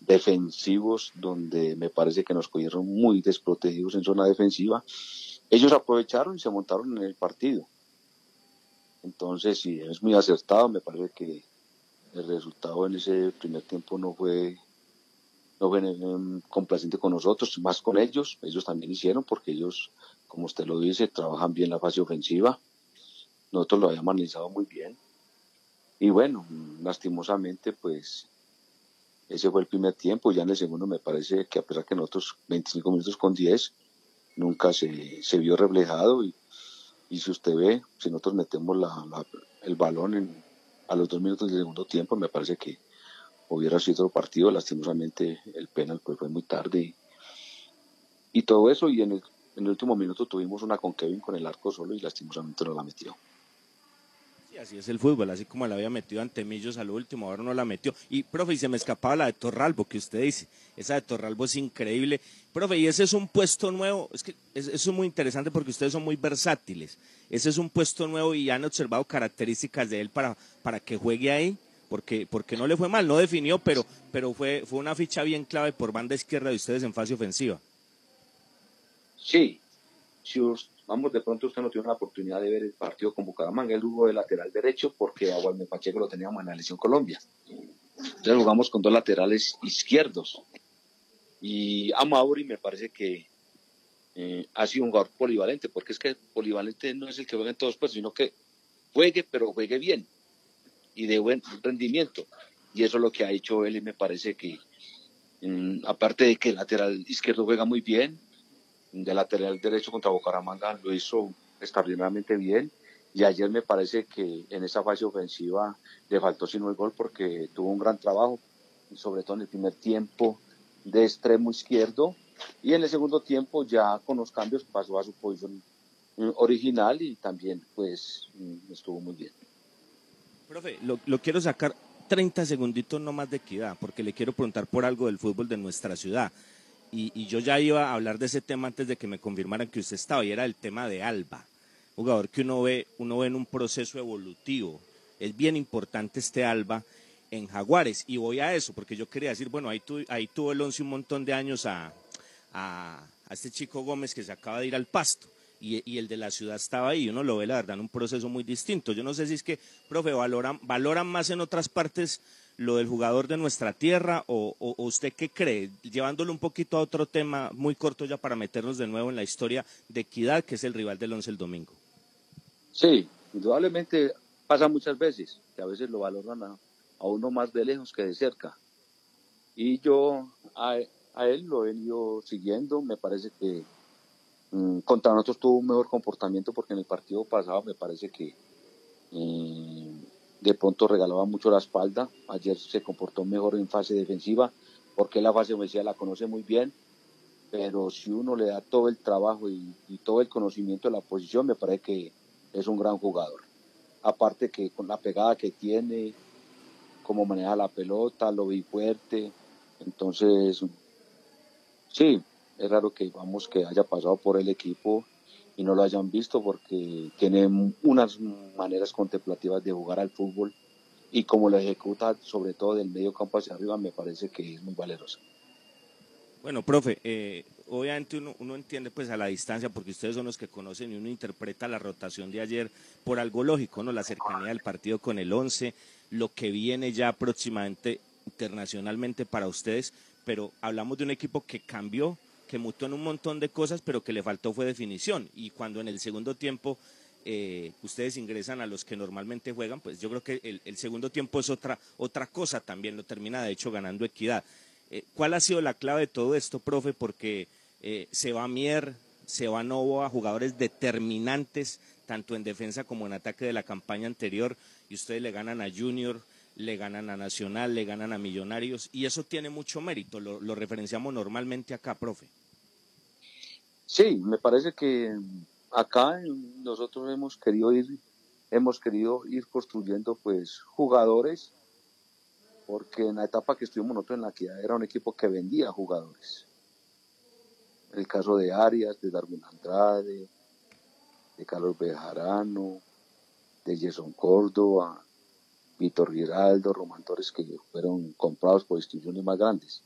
defensivos donde me parece que nos cogieron muy desprotegidos en zona defensiva, ellos aprovecharon y se montaron en el partido. Entonces, sí, es muy acertado, me parece que el resultado en ese primer tiempo no fue no fue eh, complaciente con nosotros, más con ellos, ellos también hicieron porque ellos, como usted lo dice, trabajan bien la fase ofensiva, nosotros lo habíamos analizado muy bien. Y bueno, lastimosamente, pues ese fue el primer tiempo. Ya en el segundo me parece que a pesar que nosotros 25 minutos con 10, nunca se, se vio reflejado. Y, si usted ve, si nosotros metemos la, el balón en, a los dos minutos del segundo tiempo, me parece que hubiera sido otro partido. Lastimosamente el penal pues, fue muy tarde. Y, y todo eso. Y en el, en el último minuto tuvimos una con Kevin con el arco solo y lastimosamente no la metió. Sí, así es el fútbol, así como la había metido ante Millos al último, ahora no la metió. Y, profe, y se me escapaba la de Torralbo, que usted dice, esa de Torralbo es increíble. Profe, y ese es un puesto nuevo, es que es, eso es muy interesante porque ustedes son muy versátiles. Ese es un puesto nuevo y han observado características de él para, para que juegue ahí, porque, porque no le fue mal, no definió, pero, pero fue, fue una ficha bien clave por banda izquierda de ustedes en fase ofensiva. Sí, si vamos, de pronto usted no tiene la oportunidad de ver el partido con Bucaramanga, él jugó de lateral derecho porque a Walmer Pacheco lo teníamos en la lesión Colombia. Entonces jugamos con dos laterales izquierdos. Y a Mauri me parece que eh, ha sido un jugador polivalente, porque es que polivalente no es el que juega en todos puestos, sino que juegue, pero juegue bien y de buen rendimiento. Y eso es lo que ha hecho él y me parece que, mm, aparte de que el lateral izquierdo juega muy bien, de lateral derecho contra Bucaramanga lo hizo extraordinariamente bien. Y ayer me parece que en esa fase ofensiva le faltó sino el gol porque tuvo un gran trabajo, sobre todo en el primer tiempo de extremo izquierdo. Y en el segundo tiempo ya con los cambios pasó a su posición mm, original y también pues mm, estuvo muy bien. Profe, lo, lo quiero sacar 30 segunditos no más de equidad porque le quiero preguntar por algo del fútbol de nuestra ciudad y, yo ya iba a hablar de ese tema antes de que me confirmaran que usted estaba, y era el tema de Alba, jugador que uno ve, uno ve en un proceso evolutivo. Es bien importante este Alba en Jaguares, y voy a eso, porque yo quería decir, bueno, ahí, ahí tuvo el once un montón de años a, a, este chico Gómez que se acaba de ir al pasto. Y, y, el de la ciudad estaba ahí, uno lo ve la verdad en un proceso muy distinto. Yo no sé si es que, profe, valoran, valoran más en otras partes lo del jugador de nuestra tierra o, usted qué cree, llevándolo un poquito a otro tema muy corto ya para meternos de nuevo en la historia de Equidad, que es el rival del once el domingo. Sí, indudablemente pasa muchas veces, que a veces lo valoran a, uno más de lejos que de cerca. Y yo a, él lo he venido siguiendo, me parece que mm, contra nosotros tuvo un mejor comportamiento porque en el partido pasado me parece que... Eh, de pronto regalaba mucho la espalda. Ayer se comportó mejor en fase defensiva, porque la fase ofensiva la conoce muy bien. Pero si uno le da todo el trabajo y, todo el conocimiento de la posición, me parece que es un gran jugador. Aparte que con la pegada que tiene, cómo maneja la pelota, lo vi fuerte. Entonces, sí, es raro que vamos que haya pasado por el equipo y no lo hayan visto porque tiene unas maneras contemplativas de jugar al fútbol y como lo ejecuta sobre todo del medio campo hacia arriba me parece que es muy valeroso. Bueno, profe, eh, obviamente uno, uno, entiende pues a la distancia porque ustedes son los que conocen y uno interpreta la rotación de ayer por algo lógico, ¿no? La cercanía del partido con el 11, lo que viene ya próximamente internacionalmente para ustedes, pero hablamos de un equipo que cambió, que mutó en un montón de cosas, pero que le faltó fue definición. Y cuando en el segundo tiempo eh, ustedes ingresan a los que normalmente juegan, pues yo creo que el, segundo tiempo es otra, otra cosa también, lo termina de hecho ganando equidad. Eh, ¿Cuál ha sido la clave de todo esto, profe? Porque eh, se va Mier, se va Novo a jugadores determinantes, tanto en defensa como en ataque de la campaña anterior, y ustedes le ganan a Junior, le ganan a Nacional, le ganan a Millonarios, y eso tiene mucho mérito, lo, lo referenciamos normalmente acá, profe. Sí, me parece que acá nosotros hemos querido ir, hemos querido ir construyendo pues jugadores, porque en la etapa que estuvimos nosotros en la equidad era un equipo que vendía jugadores. El caso de Arias, de Darwin Andrade, de Carlos Bejarano, de Jason Córdoba, Víctor Giraldo, Román Torres, que fueron comprados por instituciones más grandes,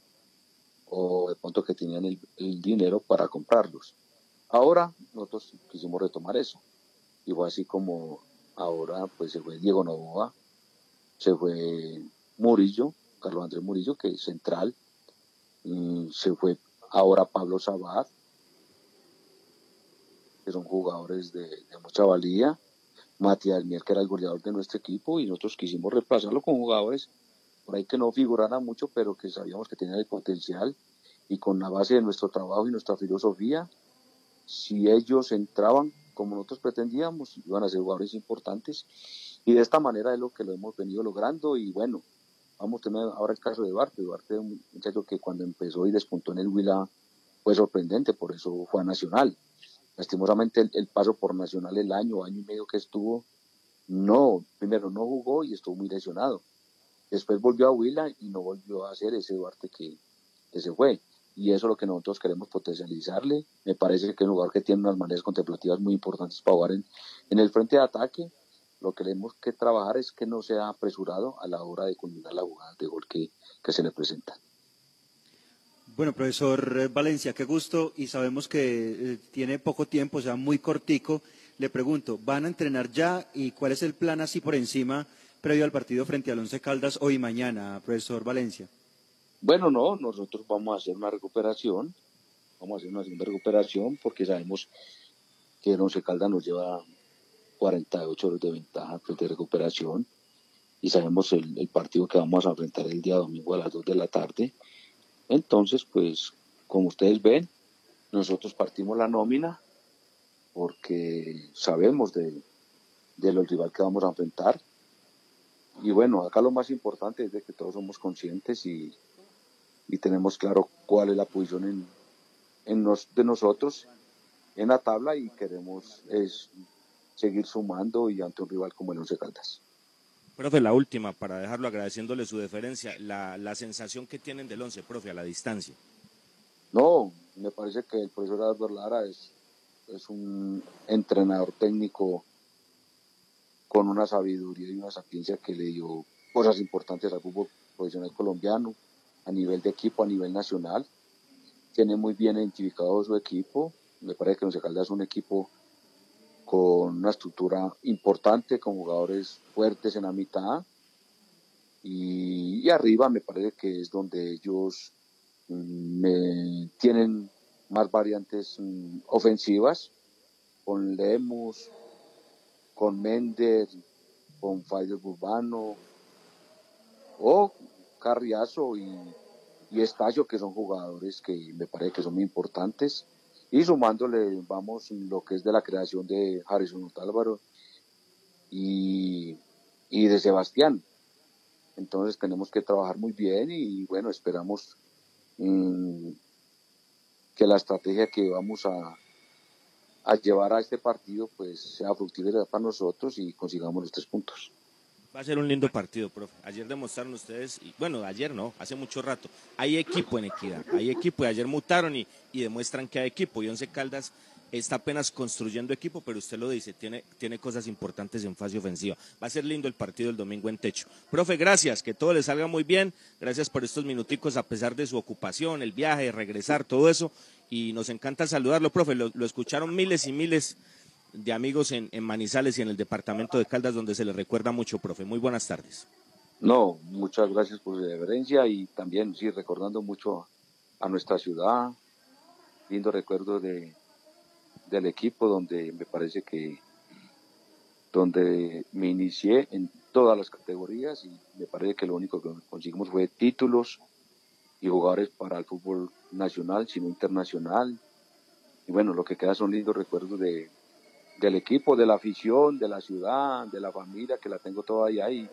o de pronto que tenían el, dinero para comprarlos. Ahora nosotros quisimos retomar eso. Fue así como ahora pues se fue Diego Novoa, se fue Murillo, Carlos Andrés Murillo, que es central, y se fue ahora Pablo Sabat, que son jugadores de, de mucha valía, Matías Mier, que era el goleador de nuestro equipo, y nosotros quisimos reemplazarlo con jugadores por ahí que no figuraran mucho, pero que sabíamos que tenían el potencial, y con la base de nuestro trabajo y nuestra filosofía, si ellos entraban como nosotros pretendíamos, iban a ser jugadores importantes, y de esta manera es lo que lo hemos venido logrando, y bueno, vamos a tener ahora el caso de Duarte, Duarte es un muchacho que cuando empezó y despuntó en el Huila fue sorprendente, por eso fue a Nacional. Lastimosamente el, el, paso por Nacional el año, año y medio que estuvo, no, primero no jugó y estuvo muy lesionado. Después volvió a Huila y no volvió a ser ese Duarte que, que se fue. Y eso es lo que nosotros queremos potencializarle. Me parece que es un jugador que tiene unas maneras contemplativas muy importantes para jugar en, en el frente de ataque. Lo que tenemos que trabajar es que no sea apresurado a la hora de culminar la jugada de gol que, que se le presenta. Bueno, profesor Valencia, qué gusto y sabemos que eh, tiene poco tiempo, o sea, muy cortico. Le pregunto, ¿van a entrenar ya y cuál es el plan así por encima previo al partido frente al Once Caldas hoy y mañana, profesor Valencia? Bueno, no, nosotros vamos a hacer una recuperación, vamos a hacer una recuperación porque sabemos que el Once Caldas nos lleva 48 horas de ventaja de recuperación y sabemos el, partido que vamos a enfrentar el día domingo a las 2 de la tarde entonces, pues, como ustedes ven, nosotros partimos la nómina porque sabemos de, de los rival que vamos a enfrentar. Y bueno, acá lo más importante es de que todos somos conscientes y, y tenemos claro cuál es la posición en, en nos, de nosotros en la tabla y queremos es seguir sumando y ante un rival como el Once Caldas. Profe, la última, para dejarlo agradeciéndole su deferencia, la, la sensación que tienen del 11, profe, a la distancia. No, me parece que el profesor Álvaro Lara es, es un entrenador técnico con una sabiduría y una sapiencia que le dio cosas importantes al fútbol profesional colombiano, a nivel de equipo, a nivel nacional. Tiene muy bien identificado su equipo. Me parece que Once Caldas es un equipo con una estructura importante, con jugadores fuertes en la mitad. Y, arriba me parece que es donde ellos mm, tienen más variantes mm, ofensivas, con Lemus, con Mender, con Faider Urbano, o Carriazo y, y Estallo, que son jugadores que me parece que son muy importantes y sumándole, vamos, lo que es de la creación de Harrison Otálvaro y, y de Sebastián. Entonces tenemos que trabajar muy bien y bueno, esperamos mmm, que la estrategia que vamos a, a llevar a este partido pues sea fructífera para nosotros y consigamos los tres puntos. Va a ser un lindo partido, profe. Ayer demostraron ustedes, y, bueno, ayer no, hace mucho rato, hay equipo en Equidad, hay equipo, y ayer mutaron y, y demuestran que hay equipo. Y Once Caldas está apenas construyendo equipo, pero usted lo dice, tiene, tiene cosas importantes en fase ofensiva. Va a ser lindo el partido el domingo en techo. Profe, gracias, que todo le salga muy bien. Gracias por estos minuticos a pesar de su ocupación, el viaje, regresar, todo eso. Y nos encanta saludarlo, profe. Lo, escucharon miles y miles de amigos en, en, Manizales y en el departamento de Caldas, donde se le recuerda mucho, profe. Muy buenas tardes. No, muchas gracias por su deferencia y también, sí, recordando mucho a nuestra ciudad, lindo recuerdo de, del equipo donde me parece que donde me inicié en todas las categorías y me parece que lo único que conseguimos fue títulos y jugadores para el fútbol nacional, sino internacional. Y bueno, lo que queda son lindos recuerdos de, del equipo, de la afición, de la ciudad, de la familia, que la tengo toda allá y,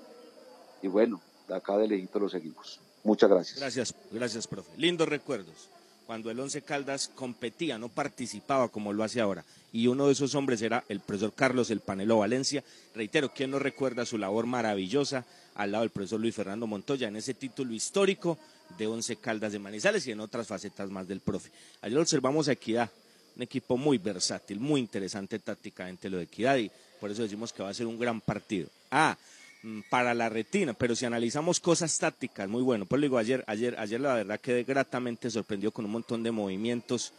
y bueno, de acá de lejito lo seguimos. Muchas gracias. Gracias, gracias, profe. Lindos recuerdos. Cuando el Once Caldas competía, no participaba como lo hace ahora. Y uno de esos hombres era el profesor Carlos El Panelo Valencia. Reitero, ¿quién no recuerda su labor maravillosa al lado del profesor Luis Fernando Montoya en ese título histórico de Once Caldas de Manizales y en otras facetas más del profe? Ayer observamos a Equidad, un equipo muy versátil, muy interesante tácticamente lo de Equidad y por eso decimos que va a ser un gran partido. Ah, mm, para la retina, pero si analizamos cosas tácticas, muy bueno. Pues lo digo, ayer, ayer, ayer la verdad quedé gratamente sorprendido con un montón de movimientos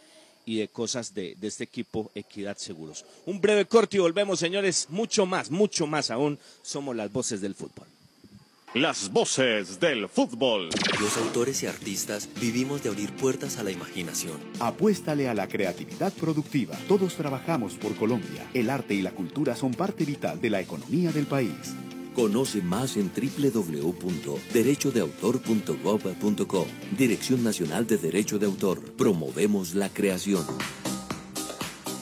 y de cosas de, de este equipo Equidad Seguros. Un breve corte y volvemos, señores, mucho más, mucho más aún. Somos las voces del fútbol. Las voces del fútbol. Los autores y artistas vivimos de abrir puertas a la imaginación. Apuéstale a la creatividad productiva. Todos trabajamos por Colombia. El arte y la cultura son parte vital de la economía del país. Conoce más en www.derechodeautor.gov.co. Dirección Nacional de Derecho de Autor. Promovemos la creación.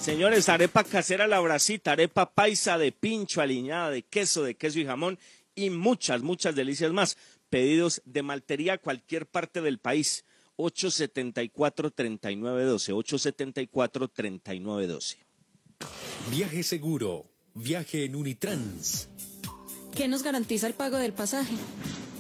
Señores, arepa casera la brasita, arepa paisa de pincho, aliñada de queso, de queso y jamón y muchas, muchas delicias más. Pedidos de maltería a cualquier parte del país. 874-3912, 874-3912. Viaje seguro. Viaje en Unitrans. ¿Qué nos garantiza el pago del pasaje?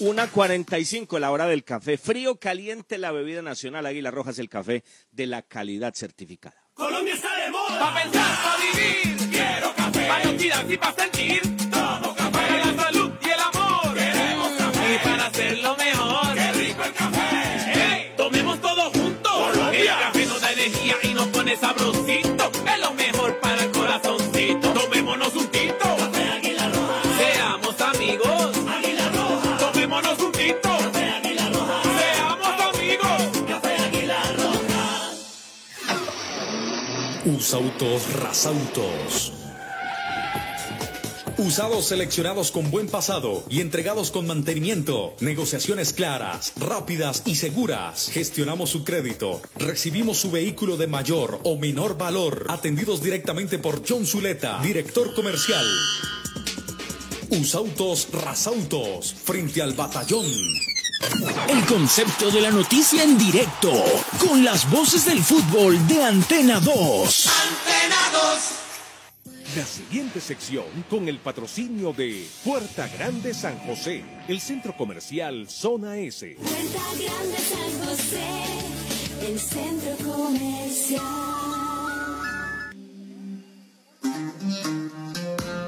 Una 45 la hora del café. Frío, caliente, la bebida nacional Águila Rojas, el café de la calidad certificada. Colombia está de moda. Pa' pensar, pa' vivir. Quiero café. Pa' identidad y pa' sentir. Usautos Rasautos. Usados seleccionados con buen pasado y entregados con mantenimiento. Negociaciones claras, rápidas y seguras. Gestionamos su crédito. Recibimos su vehículo de mayor o menor valor. Atendidos directamente por John Zuleta, director comercial. Usautos Rasautos, frente al batallón. El concepto de la noticia en directo, con las voces del fútbol de Antena 2. La siguiente sección con el patrocinio de Puerta Grande San José, el centro comercial Zona S. Puerta Grande San José, el centro comercial.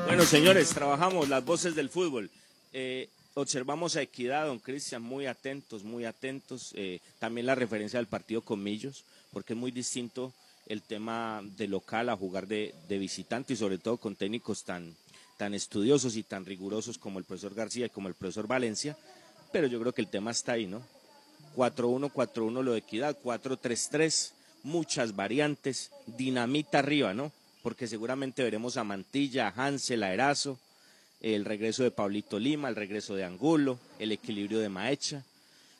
Bueno, señores, trabajamos las voces del fútbol. Eh, observamos a Equidad, don Cristian, muy atentos, muy atentos. Eh, también la referencia del partido con Millos, porque es muy distinto el tema de local a jugar de, de visitante y sobre todo con técnicos tan, tan estudiosos y tan rigurosos como el profesor García y como el profesor Valencia. Pero yo creo que el tema está ahí, ¿no? 4-1, 4-1 lo de Equidad, 4-3-3, muchas variantes, dinamita arriba, ¿no? Porque seguramente veremos a Mantilla, a Hansel, a el regreso de Pablito Lima, el regreso de Angulo, el equilibrio de Maecha,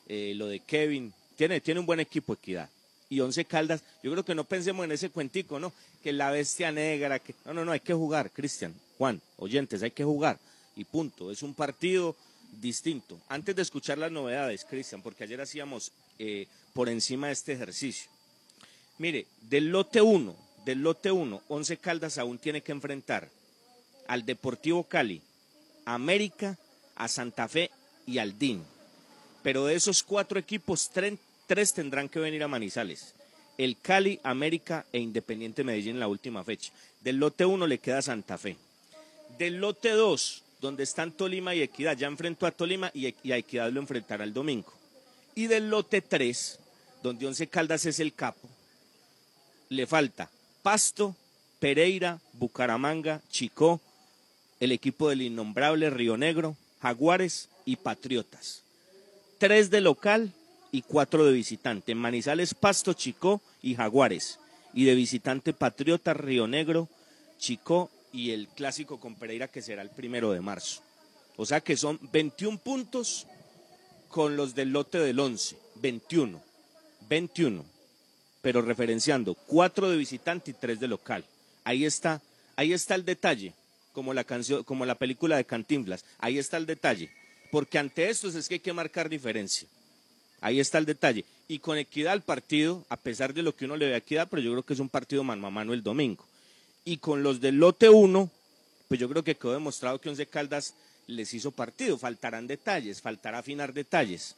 eh, lo de Kevin. Tiene, tiene un buen equipo Equidad. Y Once Caldas, yo creo que no pensemos en ese cuentico, ¿no? Que la bestia negra, que... No, no, no, hay que jugar, Cristian, Juan, oyentes, hay que jugar. Y punto, es un partido distinto. Antes de escuchar las novedades, Cristian, porque ayer hacíamos eh, por encima de este ejercicio. Mire, del lote 1, del lote 1, Once Caldas aún tiene que enfrentar al Deportivo Cali, a América, a Santa Fe y al DIN. Pero de esos cuatro equipos, tres tendrán que venir a Manizales. El Cali, América e Independiente Medellín en la última fecha. Del lote 1 le queda Santa Fe. Del lote 2, donde están Tolima y Equidad, ya enfrentó a Tolima y, y a Equidad lo enfrentará el domingo. Y del lote 3, donde Once Caldas es el capo, le falta Pasto, Pereira, Bucaramanga, Chicó, el equipo del innombrable Río Negro, Jaguares y Patriotas. Tres de local y cuatro de visitante. Manizales, Pasto, Chicó y Jaguares. Y de visitante Patriota, Río Negro, Chicó y el clásico con Pereira que será el primero de marzo. O sea que son 21 puntos con los del lote del 11. 21. 21. Pero referenciando, cuatro de visitante y tres de local. Ahí está, ahí está el detalle, como la canción, como la película de Cantinflas. Ahí está el detalle. Porque ante estos es que hay que marcar diferencia. Ahí está el detalle. Y con equidad al partido, a pesar de lo que uno le ve a equidad, pero yo creo que es un partido mano a mano el domingo. Y con los del lote 1, pues yo creo que quedó demostrado que Once Caldas les hizo partido. Faltarán detalles, faltará afinar detalles.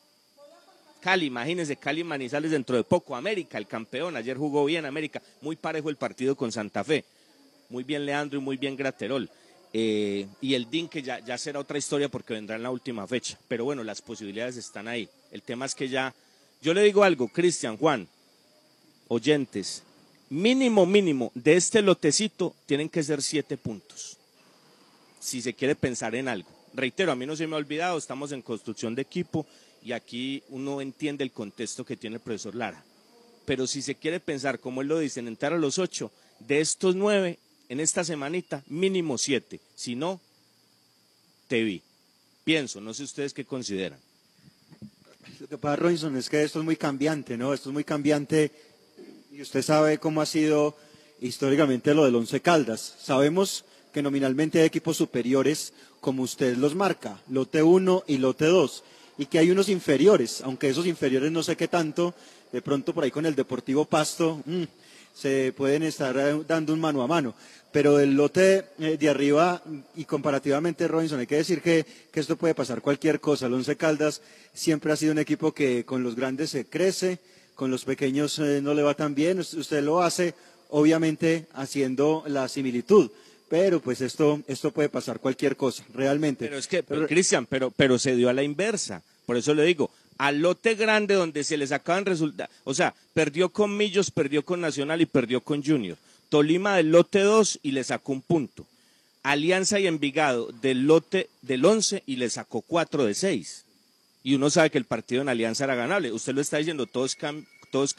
Cali, imagínense, Cali Manizales dentro de poco. América, el campeón, ayer jugó bien América. Muy parejo el partido con Santa Fe. Muy bien Leandro y muy bien Graterol. Eh, y el DIN que ya, será otra historia porque vendrá en la última fecha. Pero bueno, las posibilidades están ahí. El tema es que ya, yo le digo algo, Cristian, Juan, oyentes, mínimo, mínimo, de este lotecito tienen que ser siete puntos. Si se quiere pensar en algo. Reitero, a mí no se me ha olvidado, estamos en construcción de equipo y aquí uno entiende el contexto que tiene el profesor Lara. Pero si se quiere pensar, como él lo dice, en entrar a los ocho, de estos nueve, en esta semanita, mínimo siete. Si no, te vi. Pienso, no sé ustedes qué consideran. Lo que pasa, Robinson, es que esto es muy cambiante, ¿no? Esto es muy cambiante y usted sabe cómo ha sido históricamente lo del Once Caldas. Sabemos que nominalmente hay equipos superiores como usted los marca, lote 1 y lote 2, y que hay unos inferiores, aunque esos inferiores no sé qué tanto, de pronto por ahí con el Deportivo Pasto mm, se pueden estar dando un mano a mano. Pero del lote eh, de arriba y comparativamente Robinson, hay que decir que, que esto puede pasar cualquier cosa. El Once Caldas siempre ha sido un equipo que con los grandes se crece, con los pequeños eh, no le va tan bien. Usted lo hace, obviamente, haciendo la similitud. Pero pues esto, esto puede pasar cualquier cosa, realmente. Pero es que, pero, Cristian, pero, pero se dio a la inversa. Por eso le digo, al lote grande donde se les acaban resultados, o sea, perdió con Millos, perdió con Nacional y perdió con Junior. Tolima del lote 2 y le sacó un punto. Alianza y Envigado del lote del 11 y le sacó 4 de 6. Y uno sabe que el partido en Alianza era ganable. Usted lo está diciendo, todo es, todo es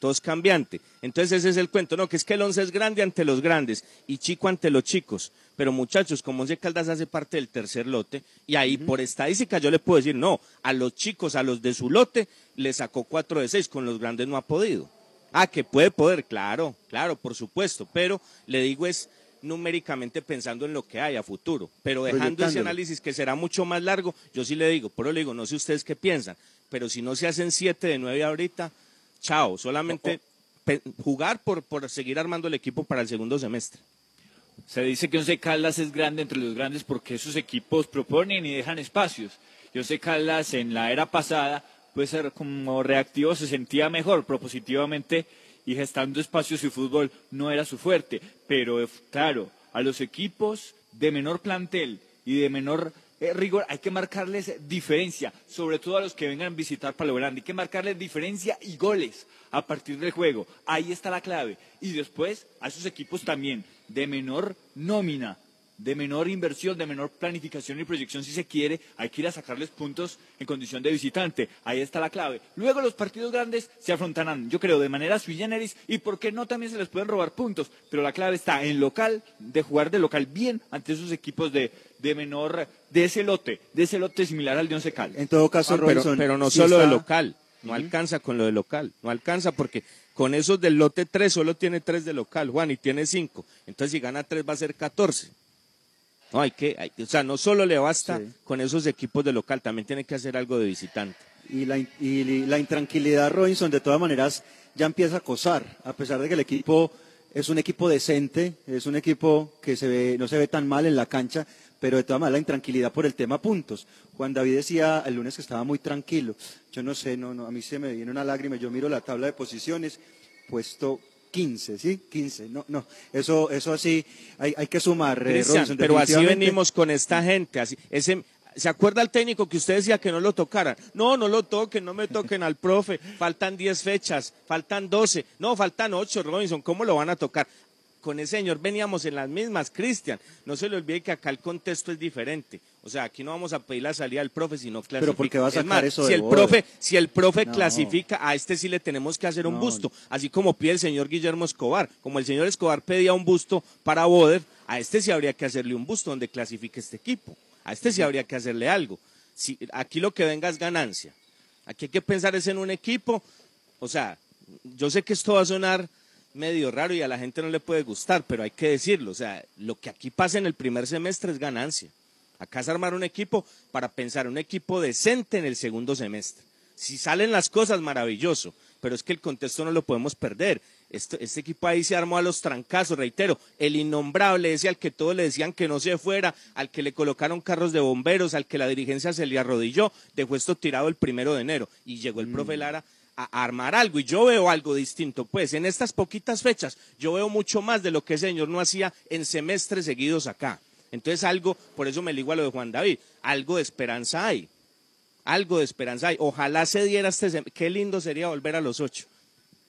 todo es cambiante. Entonces ese es el cuento, no, que es que el 11 es grande ante los grandes y chico ante los chicos. Pero muchachos, como Once Caldas hace parte del tercer lote, y ahí por estadística yo le puedo decir, no, a los chicos, a los de su lote, le sacó 4 de 6, con los grandes no ha podido. Ah, que puede poder, claro, claro, por supuesto, pero le digo es numéricamente pensando en lo que hay a futuro, pero dejando ese análisis que será mucho más largo, yo sí le digo, por eso le digo, no sé ustedes qué piensan, pero si no se hacen siete de nueve ahorita, chao, solamente jugar por, por seguir armando el equipo para el segundo semestre. Se dice que Once Caldas es grande entre los grandes porque esos equipos proponen y dejan espacios. Y Once Caldas en la era pasada, puede ser como reactivo, se sentía mejor propositivamente y gestando espacios y fútbol no era su fuerte. Pero claro, a los equipos de menor plantel y de menor eh, rigor hay que marcarles diferencia, sobre todo a los que vengan a visitar Palo Grande. Hay que marcarles diferencia y goles a partir del juego. Ahí está la clave. Y después a esos equipos también de menor nómina, de menor inversión, de menor planificación y proyección si se quiere, hay que ir a sacarles puntos en condición de visitante. Ahí está la clave. Luego los partidos grandes se afrontarán, yo creo, de manera sui generis y por qué no también se les pueden robar puntos. Pero la clave está en local, de jugar de local bien ante esos equipos de, de menor, de ese lote, de ese lote similar al de Once Caldas. En todo caso, Ah, pero, Robinson, pero no sí solo de está- local, no alcanza con lo de local, no alcanza porque con esos del lote 3 solo tiene 3 de local, Juan, y tiene 5. Entonces si gana 3 va a ser 14. No, hay que, hay- o sea, no solo le basta con esos equipos de local, también tiene que hacer algo de visitante. Y la, y la intranquilidad, Robinson, de todas maneras, ya empieza a acosar, a pesar de que el equipo es un equipo decente, es un equipo que se ve, no se ve tan mal en la cancha, pero de todas maneras la intranquilidad por el tema puntos. Juan David decía el lunes que estaba muy tranquilo. Yo no sé, no, no, a mí se me viene una lágrima, yo miro la tabla de posiciones, puesto 15, ¿sí? 15, no, no, eso, eso así, hay, hay que sumar, eh, Robinson, pero así venimos con esta gente. Así, ese, ¿Se acuerda el técnico que usted decía que no lo tocaran? No, no lo toquen, no me toquen al profe. Faltan 10 fechas, faltan 12, no, faltan 8, Robinson, ¿cómo lo van a tocar? Con ese señor veníamos en las mismas, Cristian. No se le olvide que acá el contexto es diferente. O sea, aquí no vamos a pedir la salida del profe, sino clasifica. Pero ¿por qué va a Es sacar más, eso si el profe, si el profe No. clasifica, a este sí le tenemos que hacer un No. busto, así como pide el señor Guillermo Escobar. Como el señor Escobar pedía un busto para Boder, a este sí habría que hacerle un busto donde clasifique este equipo. A este sí habría que hacerle algo. Si, aquí lo que venga es ganancia. Aquí hay que pensar es en un equipo. O sea, yo sé que esto va a sonar medio raro y a la gente no le puede gustar, pero hay que decirlo. O sea, lo que aquí pasa en el primer semestre es ganancia. Acá es armar un equipo para pensar un equipo decente en el segundo semestre. Si salen las cosas, maravilloso, pero es que el contexto no lo podemos perder. Este, este equipo ahí se armó a los trancazos, reitero, el innombrable, ese al que todos le decían que no se fuera, al que le colocaron carros de bomberos, al que la dirigencia se le arrodilló, dejó esto tirado el primero de enero y llegó el profe Lara armar algo y yo veo algo distinto. Pues en estas poquitas fechas yo veo mucho más de lo que ese señor no hacía en semestres seguidos acá. Entonces algo, por eso me ligo a lo de Juan David, algo de esperanza hay. Algo de esperanza hay. Ojalá se diera este Qué lindo sería volver a los ocho.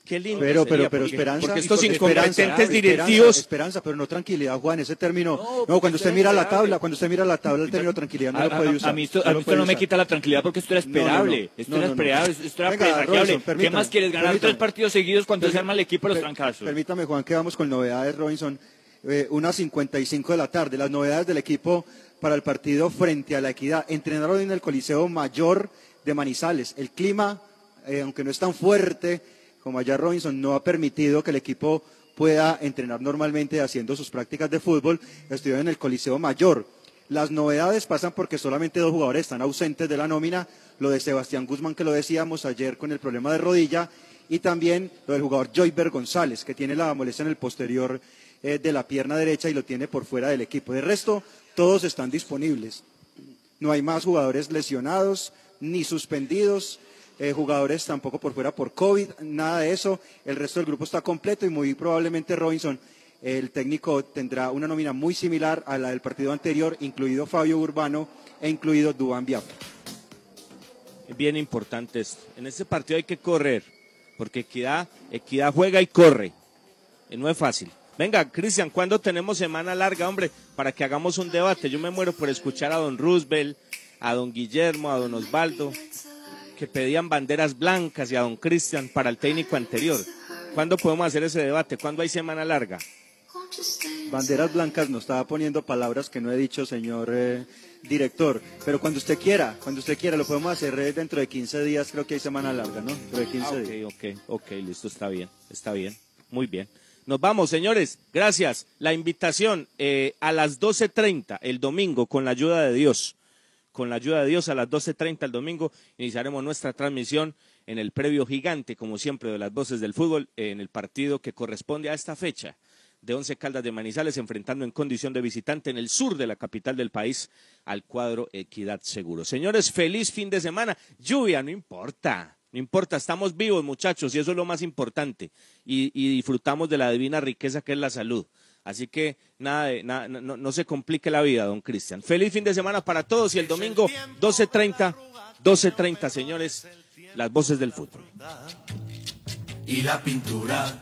Qué lindo Pero, pero, pero porque- esperanza. Porque estos porque incompetentes esperanza, directivos Esperanza, esperanza, pero no tranquilidad, Juan. Ese término. No, cuando usted mira la tabla, cuando usted mira la tabla, el término tranquilidad no A, lo puede usar. a mí esto, no mí esto no me quita la tranquilidad porque esto era No, no, no. esperable. Esto No, era no, no. esperable, esto era Venga, presagiable. Robinson, ¿Qué permítame, más quieres? Ganar permítame. tres partidos seguidos cuando se arma el equipo de los per- trancazos. Permítame, Juan, que vamos con novedades, Robinson. Eh, unas 55 de la tarde, las novedades del equipo para el partido frente a la Equidad. Entrenaron en el Coliseo Mayor de Manizales. El clima, eh, aunque no es tan fuerte como allá Robinson, no ha permitido que el equipo pueda entrenar normalmente haciendo sus prácticas de fútbol. Estuvieron en el Coliseo Mayor. Las novedades pasan porque solamente dos jugadores están ausentes de la nómina. Lo de Sebastián Guzmán, que lo decíamos ayer con el problema de rodilla, y también lo del jugador Joyber González, que tiene la molestia en el posterior eh, de la pierna derecha y lo tiene por fuera del equipo. De resto, todos están disponibles. No hay más jugadores lesionados ni suspendidos, eh, jugadores tampoco por fuera por COVID, nada de eso. El resto del grupo está completo y muy probablemente Robinson, el técnico, tendrá una nómina muy similar a la del partido anterior, incluido Fabio Urbano e incluido Dubán Biafra. Bien importante esto. En este partido hay que correr, porque Equidad, Equidad juega y corre. No es fácil. Venga, Cristian, ¿cuándo tenemos semana larga, hombre? Para que hagamos un debate. Yo me muero por escuchar a don Roosevelt, a don Guillermo, a don Osvaldo, que pedían banderas blancas y a don Cristian para el técnico anterior. ¿Cuándo podemos hacer ese debate? ¿Cuándo hay semana larga? Banderas blancas no estaba poniendo palabras que no he dicho, señor eh, director. Pero cuando usted quiera, cuando usted quiera, lo podemos hacer eh, dentro de 15 días, creo que hay semana larga, ¿no? Dentro de 15 Ah, días. ok, ok, ok, listo, está bien, está bien, muy bien. Nos vamos, señores, gracias. La invitación eh, a las 12.30 el domingo, con la ayuda de Dios. Con la ayuda de Dios, a las 12.30 el domingo, iniciaremos nuestra transmisión en el previo gigante, como siempre, de las voces del fútbol, en el partido que corresponde a esta fecha de Once Caldas de Manizales, enfrentando en condición de visitante en el sur de la capital del país al cuadro Equidad Seguro. Señores, feliz fin de semana. Lluvia, no importa. No importa, estamos vivos, muchachos, y eso es lo más importante. Y, y disfrutamos de la divina riqueza que es la salud. Así que nada, de- nada no, no- se complique la vida, don Cristian. Feliz fin de semana para todos y el domingo 12.30, 12.30, señores, las voces del fútbol. Y la pintura.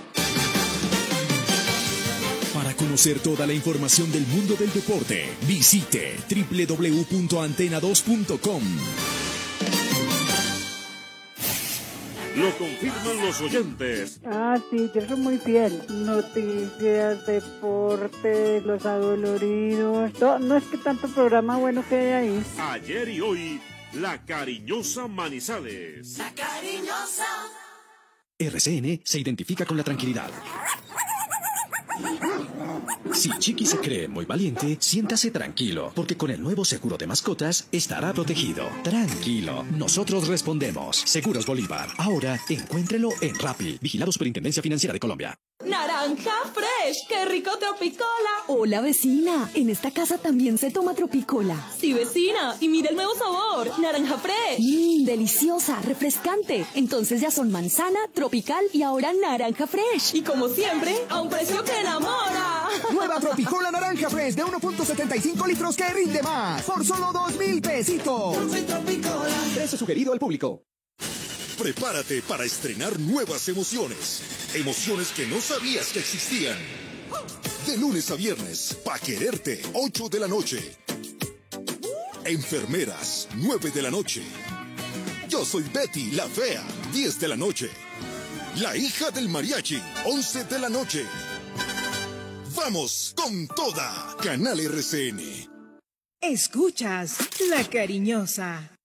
Para conocer toda la información del mundo del deporte, visite www.antena2.com. Lo confirman los oyentes. Ah, sí, yo soy muy fiel. Noticias, deporte, los adoloridos. No, no es que tanto programa bueno que hay ahí. Ayer y hoy, la cariñosa Manizales. La cariñosa. RCN se identifica con la tranquilidad. Si Chiqui se cree muy valiente, siéntase tranquilo, porque con el nuevo seguro de mascotas estará protegido. Tranquilo, nosotros respondemos. Seguros Bolívar. Ahora encuéntrelo en Rappi, vigilado Superintendencia Financiera de Colombia. Naranja. fresh. ¡Qué rico tropicola! Hola vecina, en esta casa también se toma tropicola. Sí, vecina, y mira el nuevo sabor, naranja fresh. Mmm, deliciosa, refrescante. Entonces ya son manzana, tropical y ahora naranja fresh. Y como siempre, a un precio que enamora. Nueva Tropicola Naranja Fresh de 1.75 litros que rinde más. Por solo 2 mil pesitos. Precio sugerido al público. Prepárate para estrenar nuevas emociones. Emociones que no sabías que existían. De lunes a viernes, Pa' Quererte, 8 de la noche. Enfermeras, 9 de la noche. Yo soy Betty, la fea, 10 de la noche. La hija del mariachi, 11 de la noche. Vamos con toda. Canal RCN. Escuchas La Cariñosa.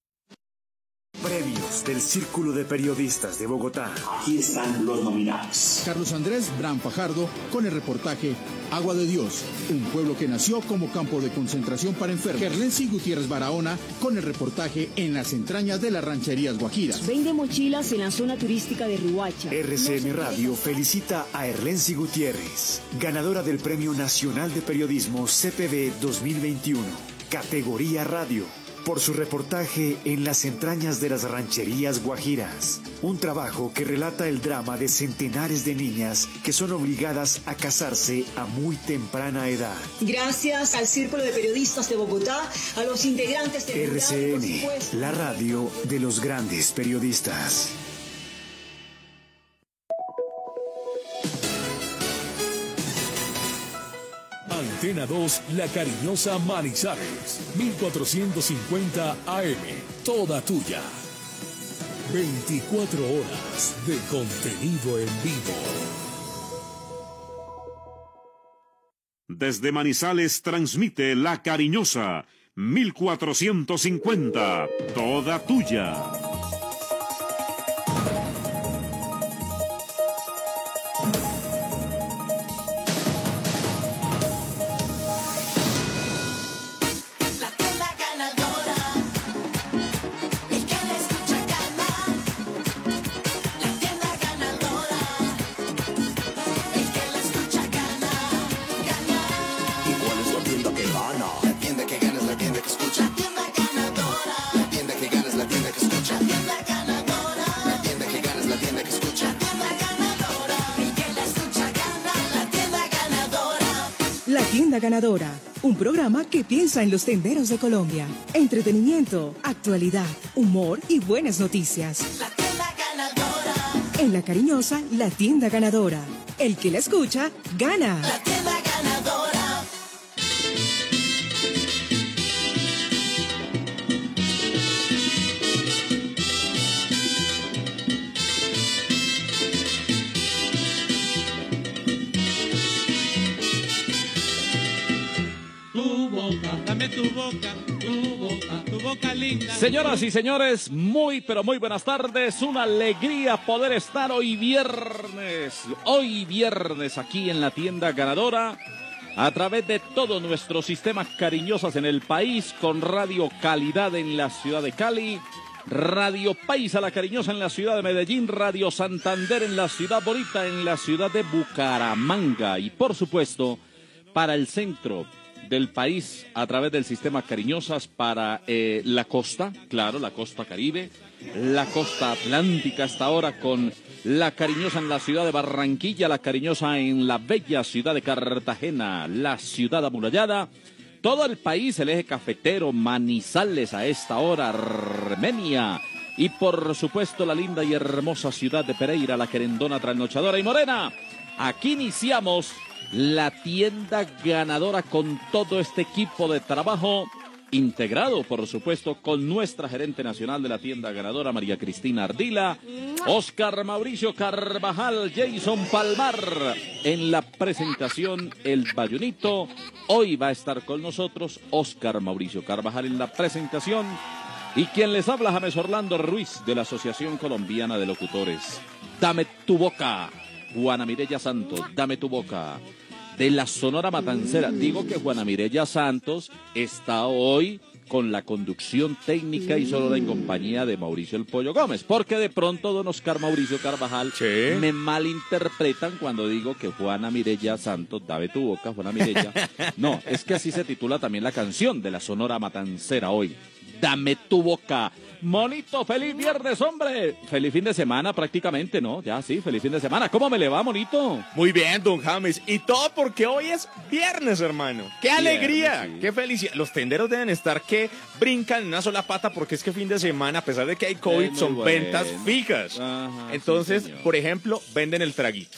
Premios del Círculo de Periodistas de Bogotá. Aquí están los nominados. Carlos Andrés Bran Fajardo con el reportaje Agua de Dios, un pueblo que nació como campo de concentración para enfermos. Gerlensi Gutiérrez Barahona con el reportaje En las entrañas de las rancherías guajiras. Vende mochilas en la zona turística de Rihuacha. RCN Radio felicita a Erlensi Gutiérrez, ganadora del Premio Nacional de Periodismo CPB 2021, categoría radio por su reportaje en las entrañas de las rancherías guajiras. Un trabajo que relata el drama de centenares de niñas que son obligadas a casarse a muy temprana edad. Gracias al Círculo de Periodistas de Bogotá, a los integrantes de RCN, la radio de los grandes periodistas. Antena 2, La Cariñosa Manizales, 1450 AM, toda tuya. 24 horas de contenido en vivo. Desde Manizales transmite La Cariñosa, 1450, toda tuya. Ganadora, un programa que piensa en los tenderos de Colombia. Entretenimiento, actualidad, humor y buenas noticias. La tienda ganadora, En La Cariñosa, La Tienda Ganadora. El que la escucha, gana. la Señoras y señores, muy pero muy buenas tardes. Una alegría poder estar hoy viernes, hoy viernes aquí en la tienda ganadora. A través de todos nuestros sistemas cariñosos en el país, con Radio Calidad en la ciudad de Cali, Radio Paisa La Cariñosa en la ciudad de Medellín, Radio Santander en la ciudad bonita, en la ciudad de Bucaramanga y por supuesto para el centro del país a través del sistema Cariñosas para eh, la costa, claro, la costa caribe, la costa atlántica hasta ahora con la Cariñosa en la ciudad de Barranquilla, la Cariñosa en la bella ciudad de Cartagena, la ciudad amurallada, todo el país, el eje cafetero, Manizales a esta hora, Armenia. Y por supuesto la linda y hermosa ciudad de Pereira, la querendona trasnochadora y morena. Aquí iniciamos la tienda ganadora con todo este equipo de trabajo integrado, por supuesto, con nuestra gerente nacional de la tienda ganadora, María Cristina Ardila, Oscar Mauricio Carvajal, Jason Palmar, en la presentación El Bayunito. Hoy va a estar con nosotros Oscar Mauricio Carvajal en la presentación. Y quien les habla, James Orlando Ruiz, de la Asociación Colombiana de Locutores. Dame tu boca, Juana Mirella Santos, dame tu boca de la Sonora Matancera. Digo que Juana Mirella Santos está hoy con la conducción técnica y solo en compañía de Mauricio el Pollo Gómez, porque de pronto don Oscar Mauricio Carvajal me malinterpretan cuando digo que Juana Mirella Santos, dame tu boca, Juana Mirella. No, es que así se titula también la canción de la Sonora Matancera hoy. Dame tu boca. Monito, feliz viernes, hombre. Feliz fin de semana prácticamente, ¿no? Ya sí, feliz fin de semana. ¿Cómo me le va, Monito? Muy bien, don James. Y todo porque hoy es viernes, hermano. ¡Qué alegría! Viernes, sí. ¡Qué felicidad! Los tenderos deben estar que brincan en una sola pata porque es que fin de semana, a pesar de que hay COVID, son bueno. ventas fijas. Ajá, Entonces, sí, por ejemplo, venden el traguito.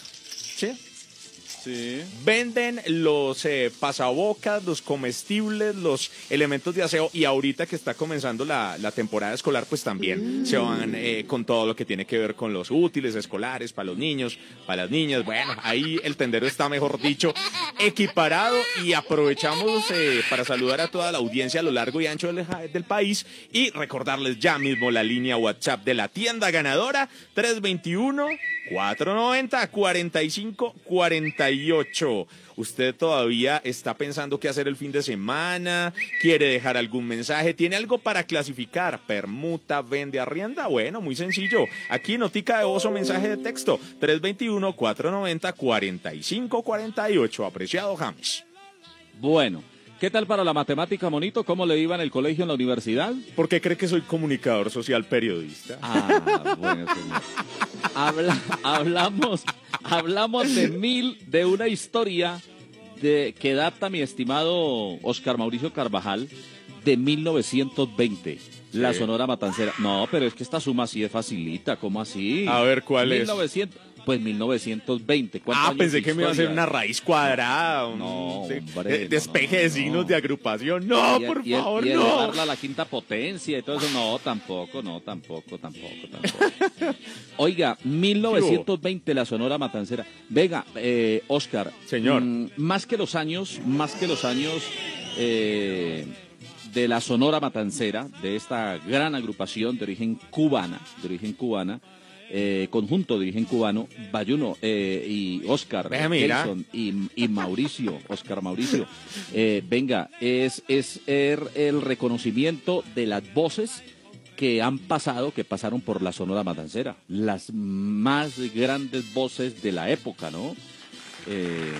Venden los eh, pasabocas, los comestibles, los elementos de aseo y ahorita que está comenzando la, la temporada escolar, pues también se van eh, con todo lo que tiene que ver con los útiles escolares para los niños, para las niñas. Bueno, ahí el tendero está, mejor dicho, equiparado y aprovechamos eh, para saludar a toda la audiencia a lo largo y ancho del, del país y recordarles ya mismo la línea WhatsApp de la tienda ganadora 321 490 45 48. Usted todavía está pensando qué hacer el fin de semana, quiere dejar algún mensaje, tiene algo para clasificar, permuta, vende, arrienda. Bueno, muy sencillo. Aquí notica de voz o mensaje de texto 321 490 45 48. Apreciado James. Bueno, ¿qué tal para la matemática, Monito? ¿Cómo le iba en el colegio, en la universidad? ¿Por qué cree que soy comunicador social periodista? Ah, bueno, señor. Habla- hablamos, hablamos de mil, de una historia de, que data mi estimado Oscar Mauricio Carvajal de 1920. La Sí. Sonora Matancera. No, pero es que esta suma sí es facilita, ¿cómo así? A ver, ¿cuál es? 1900, Pues 1920. ¿Cuántos Ah, pensé que me iba a hacer una raíz cuadrada. un- No, de- hombre, de- no, despeje no, de no, signos no. de agrupación. No, Y- por y- favor, y no. a la quinta potencia y todo eso. No, tampoco, no, tampoco, tampoco, tampoco. Oiga, 1920 la Sonora Matancera. Venga, eh, Oscar. Señor. mm, más que los años, más que los años eh, de la Sonora Matancera, de esta gran agrupación de origen cubana, de origen cubana, eh, conjunto de origen cubano, Bayuno eh, y Oscar. Gelson y, y Mauricio, Oscar Mauricio. Eh, venga, es, es er- el reconocimiento de las voces que han pasado, que pasaron por la Sonora Matancera. Las más grandes voces de la época, ¿no? Eh,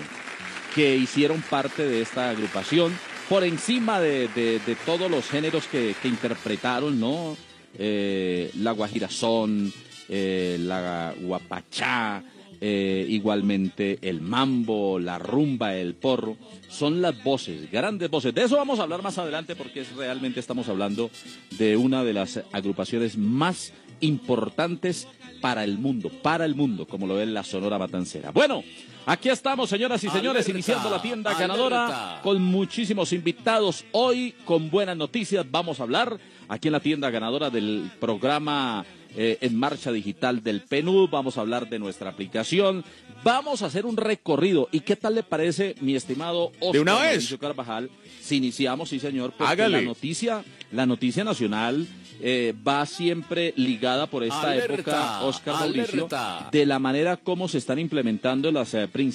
que hicieron parte de esta agrupación, por encima de, de- de todos los géneros que, que interpretaron, ¿no? Eh, la guajirazón, eh, la guapachá, eh, igualmente el mambo, la rumba, el porro, son las voces, grandes voces. De eso vamos a hablar más adelante porque es, realmente estamos hablando de una de las agrupaciones más importantes para el mundo, para el mundo, como lo es la Sonora Matancera. Bueno, aquí estamos, señoras y señores, Alerta, iniciando la tienda alerta. ganadora con muchísimos invitados. Hoy, con buenas noticias, vamos a hablar aquí en la tienda ganadora del programa eh, en marcha digital del PNUD. Vamos a hablar de nuestra aplicación. Vamos a hacer un recorrido. ¿Y qué tal le parece, mi estimado Oscar ¿De una vez? Mauricio Carvajal? Si iniciamos, sí, señor, porque Hágale. la noticia, la noticia nacional eh, va siempre ligada por esta Alerta, época, Oscar Mauricio, alerta. de la manera como se están implementando las eh, principales